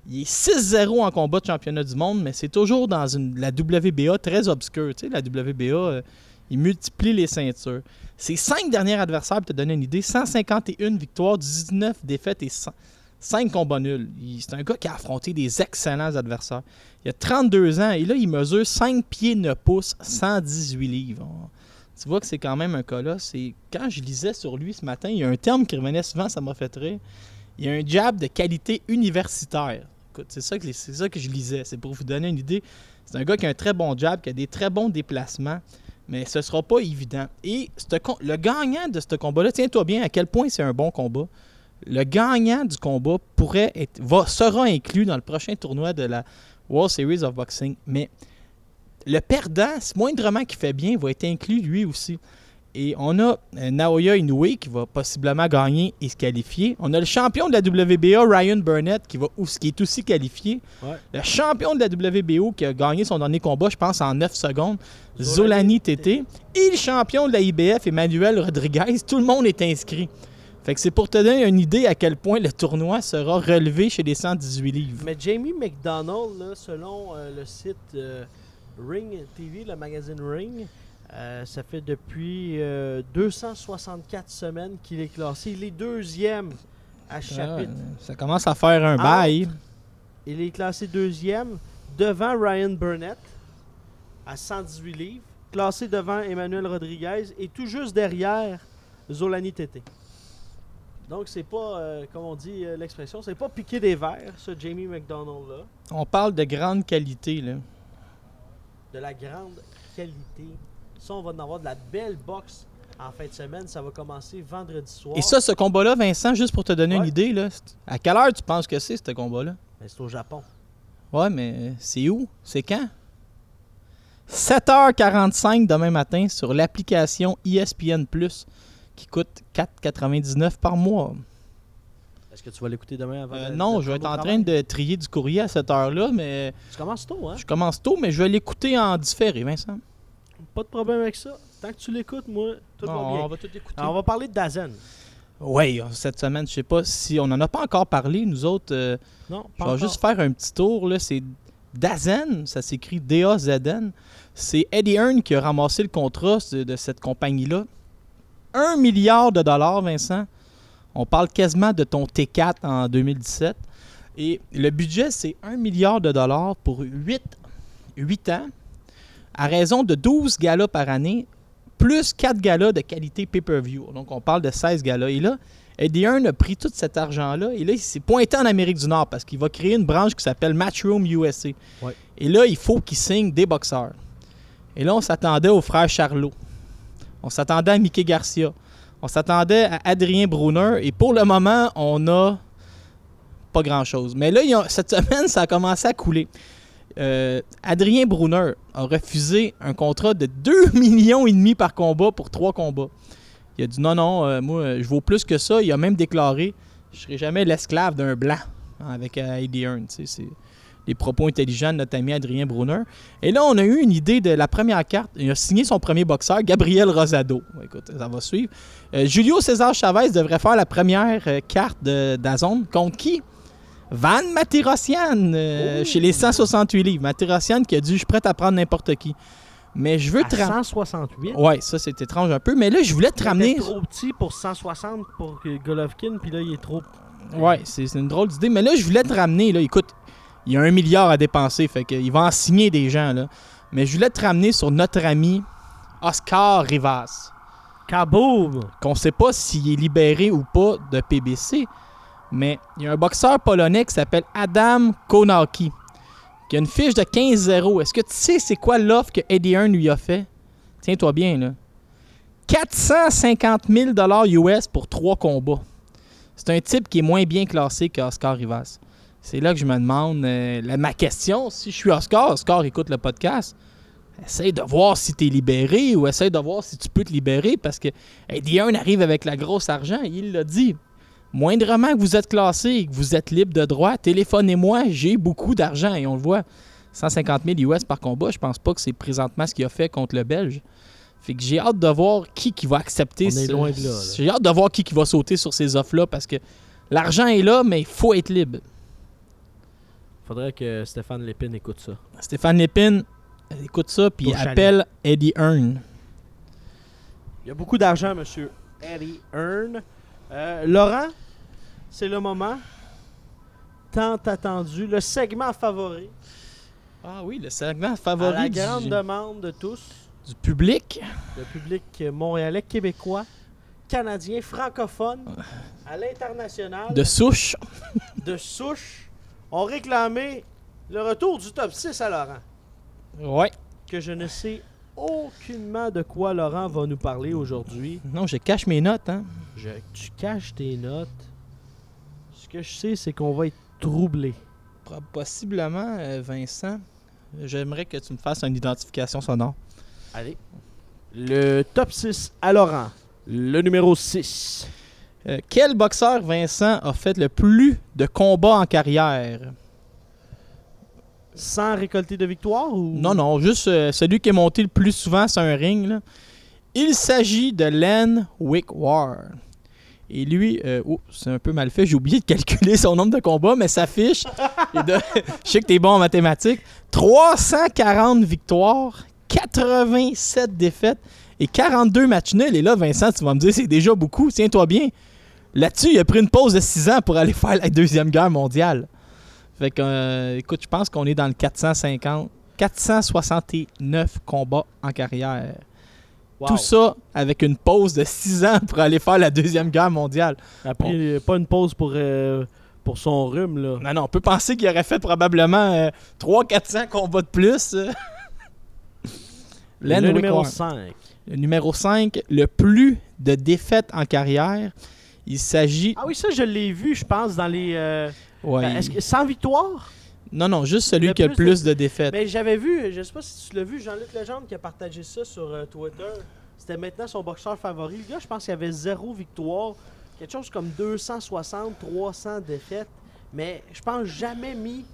[SPEAKER 2] Il est 6-0 en combat de championnat du monde, mais c'est toujours dans une, la WBA très obscure. Tu sais, la WBA, euh, il multiplie les ceintures. Ses cinq derniers adversaires, pour te donner une idée, 151 victoires, 19 défaites et 5 combats nuls. C'est un gars qui a affronté des excellents adversaires. Il a 32 ans et là, il mesure 5 pieds 9 pouces, 118 livres. Tu vois que c'est quand même un colosse. Et quand je lisais sur lui ce matin, il y a un terme qui revenait souvent, ça m'a fait rire. Il y a un jab de qualité universitaire. C'est ça, que, c'est ça que je lisais. C'est pour vous donner une idée. C'est un gars qui a un très bon jab, qui a des très bons déplacements, mais ce sera pas évident. Et le gagnant de ce combat-là, tiens-toi bien à quel point c'est un bon combat. Le gagnant du combat pourrait être, sera inclus dans le prochain tournoi de la World Series of Boxing. Mais le perdant, moindrement qui fait bien, va être inclus lui aussi. Et on a euh, Naoya Inoue qui va possiblement gagner et se qualifier. On a le champion de la WBA, Ryan Burnett, qui, va, qui est aussi qualifié.
[SPEAKER 1] Ouais.
[SPEAKER 2] Le champion de la WBO qui a gagné son dernier combat, je pense, en 9 secondes, Zolani Tété. Et le champion de la IBF, Emmanuel Rodriguez. Tout le monde est inscrit. Fait que c'est pour te donner une idée à quel point le tournoi sera relevé chez les 118 livres.
[SPEAKER 1] Mais Jamie McDonald, là, selon euh, le site euh, Ring TV, le magazine Ring, euh, ça fait depuis euh, 264 semaines qu'il est classé. Il est deuxième à chapitre.
[SPEAKER 2] Ah, ça commence à faire un bail.
[SPEAKER 1] Il est classé deuxième devant Ryan Burnett à 118 livres, classé devant Emmanuel Rodriguez et tout juste derrière Zolani Tété. Donc c'est pas, euh, comme on dit euh, l'expression, c'est pas piqué des verres, ce Jamie McDonald là,
[SPEAKER 2] On parle de grande qualité. Là.
[SPEAKER 1] de la grande qualité. Ça, on va en avoir de la belle boxe en fin de semaine. Ça va commencer vendredi soir.
[SPEAKER 2] Et ça, ce combat-là, Vincent, juste pour te donner une idée, là, à quelle heure tu penses que c'est, ce combat-là?
[SPEAKER 1] C'est au Japon.
[SPEAKER 2] Ouais, mais c'est où? C'est quand? 7h45 demain matin sur l'application ESPN Plus qui coûte 4,99 par mois.
[SPEAKER 1] Est-ce que tu vas l'écouter demain avant
[SPEAKER 2] Euh, non, je vais être en train de trier du courrier à cette heure-là, mais
[SPEAKER 1] Tu commences tôt, hein?
[SPEAKER 2] je commence tôt, mais je vais l'écouter en différé, Vincent.
[SPEAKER 1] Pas de problème avec ça. Tant que tu l'écoutes, moi, tout va bien.
[SPEAKER 2] on va tout écouter.
[SPEAKER 1] Alors, on va parler de Dazen.
[SPEAKER 2] Oui, cette semaine, je sais pas si on n'en a pas encore parlé, nous autres. euh,
[SPEAKER 1] Non,
[SPEAKER 2] Je vais juste faire un petit tour. là. C'est Dazen, ça s'écrit D-A-Z-N. C'est Eddie Hearn qui a ramassé le contrat de, de cette compagnie-là. Un milliard de dollars, Vincent. On parle quasiment de ton T4 en 2017. Et le budget, c'est un milliard de dollars pour 8, 8 ans, à raison de 12 galas par année, plus 4 galas de qualité pay-per-view. Donc, on parle de 16 galas. Et là, Eddie Hearn a pris tout cet argent-là et là, il s'est pointé en Amérique du Nord parce qu'il va créer une branche qui s'appelle Matchroom USA.
[SPEAKER 1] Ouais.
[SPEAKER 2] Et là, il faut qu'il signe des boxeurs. Et là, on s'attendait au frère Charlot. On s'attendait à Mickey Garcia. On s'attendait à Adrien Brunner. Et pour le moment, on a pas grand-chose. Mais là, ils ont- cette semaine, ça a commencé à couler. Euh, Adrien Brunner a refusé un contrat de 2 [LAUGHS] millions et demi par combat pour trois combats. Il a dit non, non, euh, moi, euh, je vaux plus que ça. Il a même déclaré Je serai jamais l'esclave d'un blanc hein, avec Eddie Hearn. C'est des propos intelligents de notre ami Adrien Brunner. Et là, on a eu une idée de la première carte. Il a signé son premier boxeur, Gabriel Rosado. Écoute, ça va suivre. Julio César Chavez devrait faire la première carte de. Contre qui? Van Matirossian, euh,
[SPEAKER 1] Oh.
[SPEAKER 2] chez les 168 livres. Matirossian qui a dit Je suis prêt à prendre n'importe qui. Mais je veux te ramener.
[SPEAKER 1] 168.
[SPEAKER 2] Ouais, ça c'est étrange un peu. Mais là, je voulais te
[SPEAKER 1] Il
[SPEAKER 2] ramener.
[SPEAKER 1] était trop petit pour 160 pour Golovkin, puis là, il est trop...
[SPEAKER 2] Ouais, c'est c'est une drôle d'idée. Mais là, je voulais te ramener. Là, écoute, il y a un milliard à dépenser. Fait qu'il va en signer des gens. Là. Mais je voulais te ramener sur notre ami Oscar Rivas.
[SPEAKER 1] Kaboom!
[SPEAKER 2] Qu'on sait pas s'il est libéré ou pas de PBC. Mais il y a un boxeur polonais qui s'appelle Adam Konaki. Qui a une fiche de 15-0. Est-ce que tu sais c'est quoi l'offre que Eddie Hearn lui a fait? Tiens-toi bien, là. 450 000 US pour trois combats. C'est un type qui est moins bien classé qu'Oscar Rivas. C'est là que je me demande euh, ma question. Si je suis Oscar, Oscar écoute le podcast, essaye de voir si tu es libéré ou essaye de voir si tu peux te libérer parce que Eddie Hearn arrive avec la grosse argent. Il l'a dit. Moindrement que vous êtes classé et que vous êtes libre de droit, téléphonez-moi, j'ai beaucoup d'argent. Et on le voit, 150 000 US par combat, je pense pas que c'est présentement ce qu'il a fait contre le Belge. Fait que j'ai hâte de voir qui, qui va accepter
[SPEAKER 1] On est
[SPEAKER 2] ce-
[SPEAKER 1] loin de là, là.
[SPEAKER 2] J'ai hâte de voir qui, qui va sauter sur ces offres-là parce que l'argent est là, mais il faut être libre.
[SPEAKER 1] Faudrait que Stéphane Lépine écoute ça.
[SPEAKER 2] Stéphane Lépine, écoute ça, puis appelle Eddie Hearn.
[SPEAKER 1] Il y a beaucoup d'argent, monsieur Eddie Hearn. Euh, Laurent, c'est le moment tant attendu, le segment favori,
[SPEAKER 2] Ah oui, le segment
[SPEAKER 1] à
[SPEAKER 2] favori
[SPEAKER 1] la
[SPEAKER 2] du,
[SPEAKER 1] grande demande de tous,
[SPEAKER 2] du public.
[SPEAKER 1] le public montréalais, québécois, canadien, francophone, à l'international,
[SPEAKER 2] De souche.
[SPEAKER 1] de souche, ont réclamé le retour du top 6 à Laurent.
[SPEAKER 2] Ouais.
[SPEAKER 1] Que je ne sais aucunement de quoi Laurent va nous parler aujourd'hui.
[SPEAKER 2] Non, je cache mes notes, hein.
[SPEAKER 1] Je, tu caches tes notes. Ce que je sais, c'est qu'on va être troublé.
[SPEAKER 2] Possiblement, euh, Vincent, j'aimerais que tu me fasses une identification sonore.
[SPEAKER 1] Allez. Le top 6 à Laurent. Le numéro 6.
[SPEAKER 2] Euh, quel boxeur, Vincent, a fait le plus de combats en carrière?
[SPEAKER 1] Sans récolter de victoire ou?
[SPEAKER 2] Non, non, juste euh, celui qui est monté le plus souvent sur un ring. là. Il s'agit de Len Wickwar. Et lui, euh, oh, c'est un peu mal fait, j'ai oublié de calculer son nombre de combats, mais sa fiche, est de- [LAUGHS] je sais que t'es bon en mathématiques, 340 victoires, 87 défaites et 42 matchs nuls. Et là, Vincent, tu vas me dire, c'est déjà beaucoup, tiens-toi bien. Là-dessus, il a pris une pause de 6 ans pour aller [LAUGHS] faire la Deuxième Guerre mondiale. Fait que, euh, écoute, je pense qu'on est dans le 450, 469 combats en carrière.
[SPEAKER 1] Wow.
[SPEAKER 2] Tout ça avec une pause de 6 ans pour aller faire la Deuxième Guerre mondiale.
[SPEAKER 1] A pris euh, pas une pause pour, euh, pour son rhume, là.
[SPEAKER 2] Non, non, on peut penser qu'il aurait fait probablement 300-400 combats de plus. euh. [LAUGHS]
[SPEAKER 1] Le numéro
[SPEAKER 2] Wickwar.
[SPEAKER 1] 5.
[SPEAKER 2] Le numéro 5, le plus de défaites en carrière. Il s'agit.
[SPEAKER 1] Ah oui, ça, je l'ai vu, je pense, dans les. euh,
[SPEAKER 2] Ouais,
[SPEAKER 1] ben, est-ce que, sans victoire?
[SPEAKER 2] Non, non, juste celui qui a le
[SPEAKER 1] plus
[SPEAKER 2] de défaites.
[SPEAKER 1] Mais j'avais vu, je sais pas si tu l'as vu, Jean-Luc Legendre qui a partagé ça sur euh, Twitter. C'était maintenant son boxeur favori. Le gars, je pense qu'il avait zéro victoire. Quelque chose comme 260, 300 défaites. Mais je pense jamais mis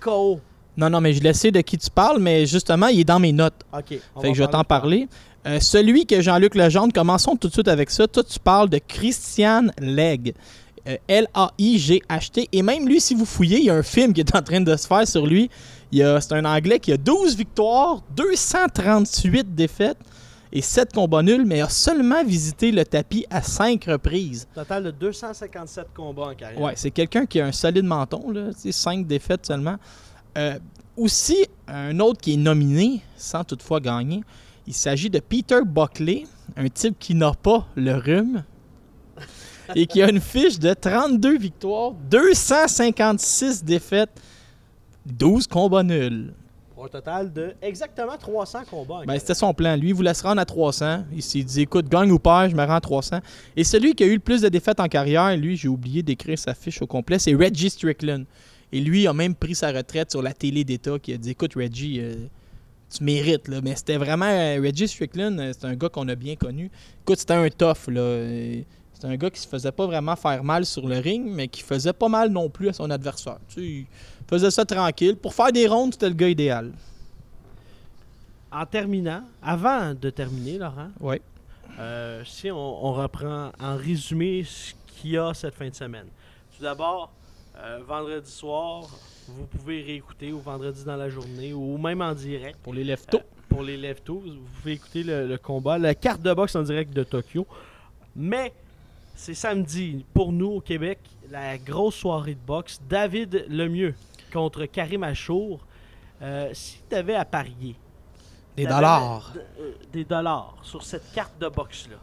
[SPEAKER 1] KO.
[SPEAKER 2] Non, non, mais je le sais de qui tu parles, mais justement, il est dans mes notes.
[SPEAKER 1] Ok.
[SPEAKER 2] Fait que je vais t'en parler. Euh, celui que Jean-Luc Legendre, commençons tout de suite avec ça. Toi, tu parles de Christian Legge. Euh, L-A-I-G-H-T. Et même lui, si vous fouillez, il y a un film qui est en train de se faire sur lui. Il y a- C'est un Anglais qui a 12 victoires, 238 défaites et 7 combats nuls, mais a seulement visité le tapis à 5 reprises.
[SPEAKER 1] Total de 257 combats en carrière.
[SPEAKER 2] Ouais, c'est quelqu'un qui a un solide menton, là, tu sais, 5 défaites seulement. Euh, aussi, un autre qui est nominé, sans toutefois gagner, il s'agit de Peter Buckley, un type qui n'a pas le rhume et qui a une fiche de 32 victoires, 256 défaites, 12 combats nuls.
[SPEAKER 1] Pour un total de exactement 300 combats en
[SPEAKER 2] Ben, c'était son plan. Lui, il voulait se rendre à 300. Il s'est dit, écoute, gagne ou perd, je me rends à 300. Et celui qui a eu le plus de défaites en carrière, lui, j'ai oublié d'écrire sa fiche au complet, c'est Reggie Strickland. Et lui a même pris sa retraite sur la télé d'État qui a dit, écoute, Reggie, euh, tu mérites. Là. Mais c'était vraiment, euh, Reggie Strickland, euh, c'est un gars qu'on a bien connu. Écoute, c'était un tough. Là. Euh, C'est un gars qui se faisait pas vraiment faire mal sur le ring, mais qui faisait pas mal non plus à son adversaire. Tu sais, il faisait ça tranquille. Pour faire des rondes, c'était le gars idéal.
[SPEAKER 1] En terminant, avant de terminer, Laurent. Euh, si on, on reprend en résumé ce qu'il y a cette fin de semaine. Tout d'abord, euh, vendredi soir, vous pouvez réécouter ou vendredi dans la journée ou même en direct
[SPEAKER 2] Pour les leftos.
[SPEAKER 1] pour les leftos. Vous pouvez écouter le, le combat, la carte de boxe en direct de Tokyo. Mais c'est samedi pour nous au Québec, la grosse soirée de boxe. David Lemieux contre Karim Achour. Euh, si tu avais à parier,
[SPEAKER 2] Des dollars.
[SPEAKER 1] euh, des dollars sur cette carte de boxe-là.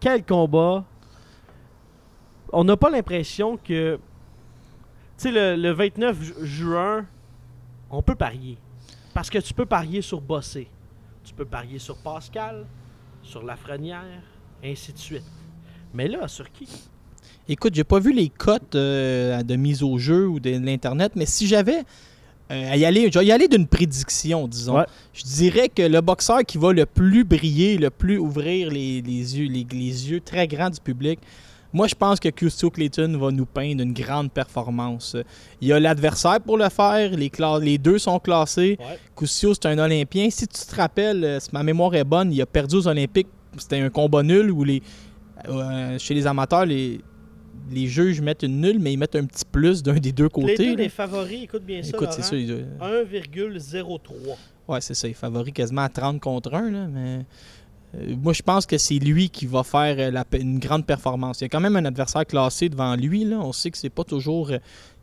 [SPEAKER 1] Quel combat? On n'a pas l'impression que. Tu sais, le, le 29 ju- juin, on peut parier. Parce que tu peux parier sur Bossé. Tu peux parier sur Pascal, sur Lafrenière, ainsi de suite. Mais là, sur qui?
[SPEAKER 2] Écoute, j'ai pas vu les cotes euh, de mise au jeu ou de l'Internet, mais si j'avais euh, à y aller, je vais y aller d'une prédiction, disons.
[SPEAKER 1] Ouais.
[SPEAKER 2] Je dirais que le boxeur qui va le plus briller, le plus ouvrir les, les yeux, les, les yeux très grands du public, moi je pense que Custio Clayton va nous peindre une grande performance. Il y a l'adversaire pour le faire, les, deux sont classés.
[SPEAKER 1] Ouais.
[SPEAKER 2] Custio, c'est un Olympien. Si tu te rappelles, euh, si ma mémoire est bonne, il a perdu aux Olympiques. C'était un combat nul où les, euh, chez les amateurs, les, les juges mettent une nulle, mais ils mettent un petit plus d'un des deux côtés.
[SPEAKER 1] Clayton
[SPEAKER 2] là.
[SPEAKER 1] est favori, écoute bien.
[SPEAKER 2] Écoute, c'est ça.
[SPEAKER 1] Laurent.
[SPEAKER 2] il-
[SPEAKER 1] 1,03.
[SPEAKER 2] Ouais, c'est ça. Il favorise quasiment à 30 contre 1, là, mais euh, moi, je pense que c'est lui qui va faire euh, la une grande performance. Il y a quand même un adversaire classé devant lui. Là. On sait que c'est pas toujours euh,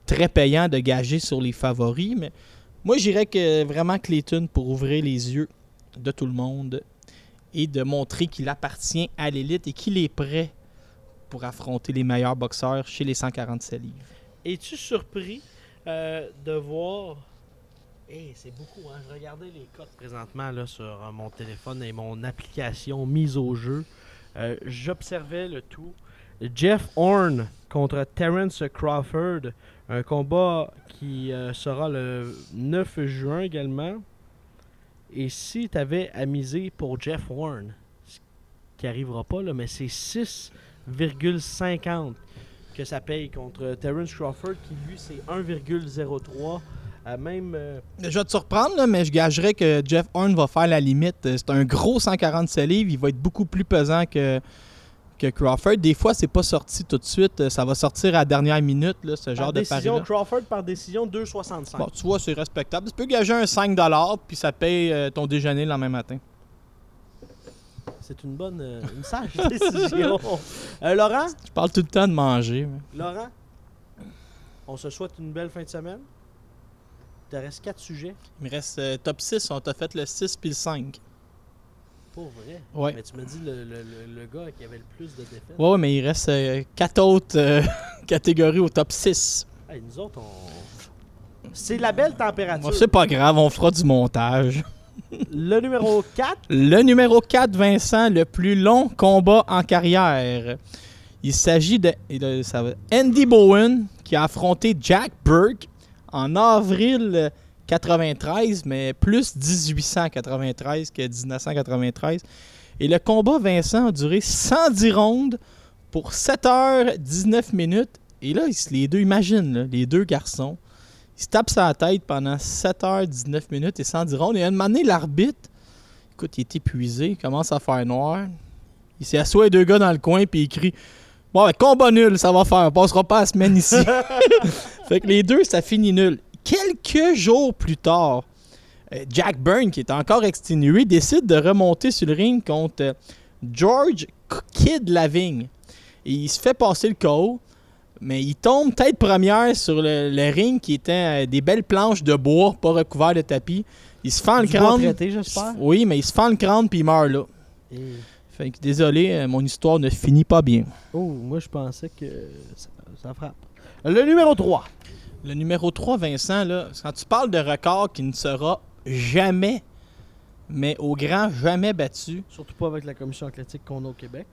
[SPEAKER 2] très payant de gager sur les favoris, mais moi, j'irais que vraiment Clayton pour ouvrir les yeux de tout le monde et de montrer qu'il appartient à l'élite et qu'il est prêt pour affronter les meilleurs boxeurs chez les 147 livres.
[SPEAKER 1] Es-tu surpris euh, de voir? Hey, c'est beaucoup, hein? Je regardais les codes présentement là, sur euh, mon téléphone et mon application mise au jeu. Euh, J'observais le tout. Jeff Horn contre Terence Crawford. Un combat qui sera le 9 juin également. Et si tu avais à miser pour Jeff Warren, ce qui arrivera pas, là, mais c'est 6,50 que ça paye contre Terence Crawford, qui lui, c'est 1,03. À même. euh,
[SPEAKER 2] Je vais te surprendre, là, mais je gagerais que Jeff Horn va faire la limite. C'est un gros 147 livres. Il va être beaucoup plus pesant que, que Crawford. Des fois, c'est pas sorti tout de suite. Euh, Ça va sortir à la dernière minute, là, ce genre de
[SPEAKER 1] décision,
[SPEAKER 2] pari-là.
[SPEAKER 1] Crawford par décision 2,65.
[SPEAKER 2] Bon, tu vois, c'est respectable. Tu peux gager un 5$, puis ça paye euh, ton déjeuner le lendemain matin.
[SPEAKER 1] C'est une bonne, euh, une sage [LAUGHS] décision. Euh, Laurent,
[SPEAKER 2] Je parle tout le temps de manger. mais-
[SPEAKER 1] Laurent, on se souhaite une belle fin de semaine. Il te reste quatre sujets.
[SPEAKER 2] Il me reste top 6. On t'a fait le 6 puis le 5.
[SPEAKER 1] Pour vrai.
[SPEAKER 2] Ouais.
[SPEAKER 1] Mais tu m'as dit le, le- le- le gars qui avait le plus de défaites.
[SPEAKER 2] Ouais, ouais, mais il reste 4 autres euh, [LAUGHS] catégories au top 6.
[SPEAKER 1] Hey, nous autres, on. C'est la belle température.
[SPEAKER 2] Bon, c'est pas grave, on fera du montage.
[SPEAKER 1] Le numéro 4,
[SPEAKER 2] Le numéro 4, Vincent, le plus long combat en carrière. Il s'agit de, ça Andy Bowen qui a affronté Jack Burke en avril euh, 93, mais plus 1893 que 1993. Et le combat, Vincent, a duré 110 rondes pour 7 heures 19 minutes. Et là, les deux, imagine, les deux garçons, ils se tapent sa tête pendant 7 heures 19 minutes et 110 rondes. Et à un moment donné, l'arbitre, écoute, il est épuisé, il commence à faire noir. Il s'est les deux gars dans le coin puis il crie Bon, ben, combat nul, ça va faire, on passera pas la semaine ici. [LAUGHS] fait que les deux, ça finit nul. Quelques jours plus tard, euh, Jack Byrne, qui est encore exténué, décide de remonter sur le ring contre euh, George Kid Lavigne. Et il se fait passer le KO, mais il tombe tête première sur le, le ring qui était euh, des belles planches de bois, pas recouvert de tapis. Il se fend le crâne.
[SPEAKER 1] traité.
[SPEAKER 2] Oui, mais il se fend le crâne puis il meurt là.
[SPEAKER 1] Et-
[SPEAKER 2] Fait que désolé, mon histoire ne finit pas bien.
[SPEAKER 1] Oh, moi, je pensais que ça, ça frappe. Le numéro 3.
[SPEAKER 2] Le numéro 3, Vincent, là, quand tu parles de record qui ne sera jamais, mais au grand jamais battu,
[SPEAKER 1] Surtout pas avec la commission athlétique qu'on a au Québec.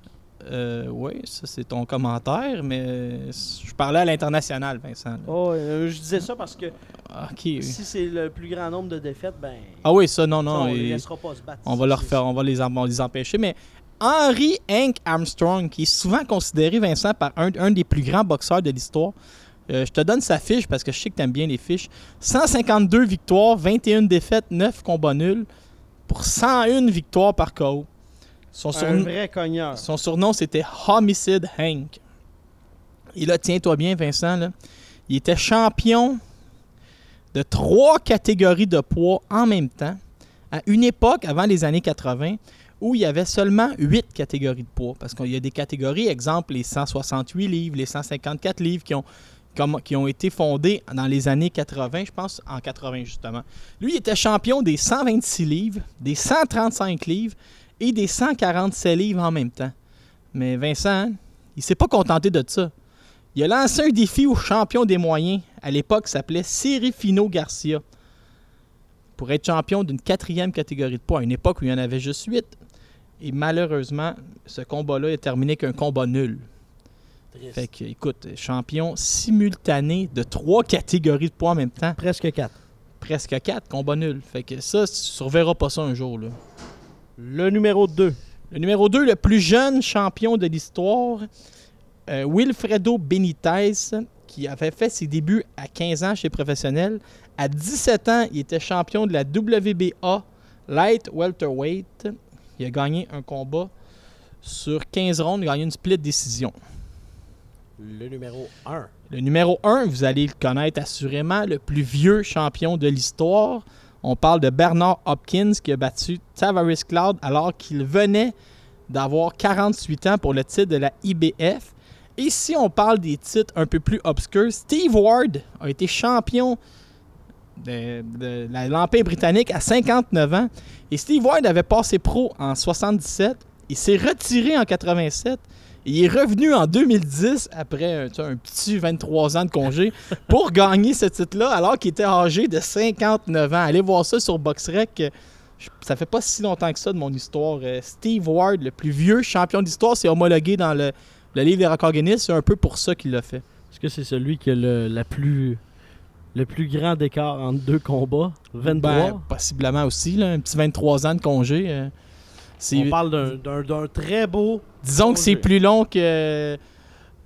[SPEAKER 2] euh, oui, ça c'est ton commentaire, mais je parlais à l'international, Vincent.
[SPEAKER 1] Oh, euh, je disais ça parce que
[SPEAKER 2] Ah,
[SPEAKER 1] si c'est le plus grand nombre de défaites, ben.
[SPEAKER 2] Ah oui, ça, non,
[SPEAKER 1] ça,
[SPEAKER 2] non.
[SPEAKER 1] on ne laissera pas se battre.
[SPEAKER 2] On va leur
[SPEAKER 1] C'est-
[SPEAKER 2] faire, on va les, en- on va les empêcher. Mais Henry Hank Armstrong, qui est souvent considéré, Vincent, par un, un des plus grands boxeurs de l'histoire. Euh, je te donne sa fiche parce que je sais que tu aimes bien les fiches. 152 victoires, 21 défaites, 9 combats nuls pour 101 victoires par KO. Son,
[SPEAKER 1] vrai
[SPEAKER 2] son surnom, c'était Homicide Hank. Et là, tiens-toi bien, Vincent, là, il était champion de trois catégories de poids en même temps, à une époque, avant les années 80, où il y avait seulement huit catégories de poids. Parce qu'il y a des catégories, exemple les 168 livres, les 154 livres qui ont, qui ont été fondées dans les années 80, je pense en 80 justement. Lui, il était champion des 126 livres, des 135 livres et des 147 livres en même temps. Mais Vincent, hein, il s'est pas contenté de ça. Il a lancé un défi au champion des moyens. À l'époque, s'appelait Serifino Garcia. Pour être champion d'une quatrième catégorie de poids, à une époque où il y en avait juste huit. Et malheureusement, ce combat-là est terminé qu'un combat nul.
[SPEAKER 1] Triste.
[SPEAKER 2] Fait que, écoute, champion simultané de trois [LAUGHS] catégories de poids en même temps.
[SPEAKER 1] Presque 4.
[SPEAKER 2] Presque quatre, combat nul. Fait que ça, tu surveilleras pas ça un jour. Là.
[SPEAKER 1] Le numéro 2.
[SPEAKER 2] Le numéro 2, le plus jeune champion de l'histoire, euh, Wilfredo Benitez, qui avait fait ses débuts à 15 ans chez professionnel. À 17 ans, il était champion de la WBA Light Welterweight. Il a gagné un combat sur 15 rondes, il a gagné une split décision.
[SPEAKER 1] Le numéro 1.
[SPEAKER 2] Le numéro 1, vous allez le connaître assurément, le plus vieux champion de l'histoire. On parle de Bernard Hopkins qui a battu Tavares Cloud alors qu'il venait d'avoir 48 ans pour le titre de la IBF. Et si on parle des titres un peu plus obscurs, Steve Ward a été champion de, de la- l'Empire britannique à 59 ans. Et Steve Ward avait passé pro en 77. Il s'est retiré en 87. Il est revenu en 2010 après un, sais, un petit 23 ans de congé pour gagner ce titre-là alors qu'il était âgé de 59 ans. Allez voir ça sur BoxRec. euh, Ça fait pas si longtemps que ça de mon histoire. Euh, Steve Ward, le plus vieux champion d'histoire, c'est homologué dans le, le livre des records Guinness. C'est un peu pour ça qu'il l'a fait.
[SPEAKER 1] Est-ce que c'est celui qui a le- la plus le plus grand écart entre deux combats? 23.
[SPEAKER 2] Ben, possiblement aussi, là, un petit 23 ans de congé.
[SPEAKER 1] On parle d'un- très beau.
[SPEAKER 2] Disons que c'est plus long que euh,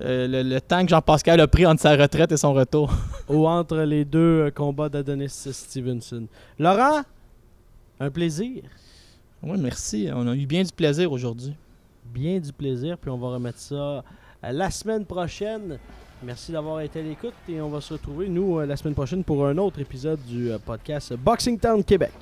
[SPEAKER 2] le, le temps que Jean-Pascal a pris entre sa retraite et son retour. [LAUGHS]
[SPEAKER 1] ou entre les deux euh, combats d'Adonis Stevenson. Laurent, un plaisir.
[SPEAKER 2] Oui, merci. On a eu bien du plaisir aujourd'hui.
[SPEAKER 1] Bien du plaisir. Puis on va remettre ça euh, la semaine prochaine. Merci d'avoir été à l'écoute et on va se retrouver, nous, la semaine prochaine pour un autre épisode du podcast Boxing Town Québec.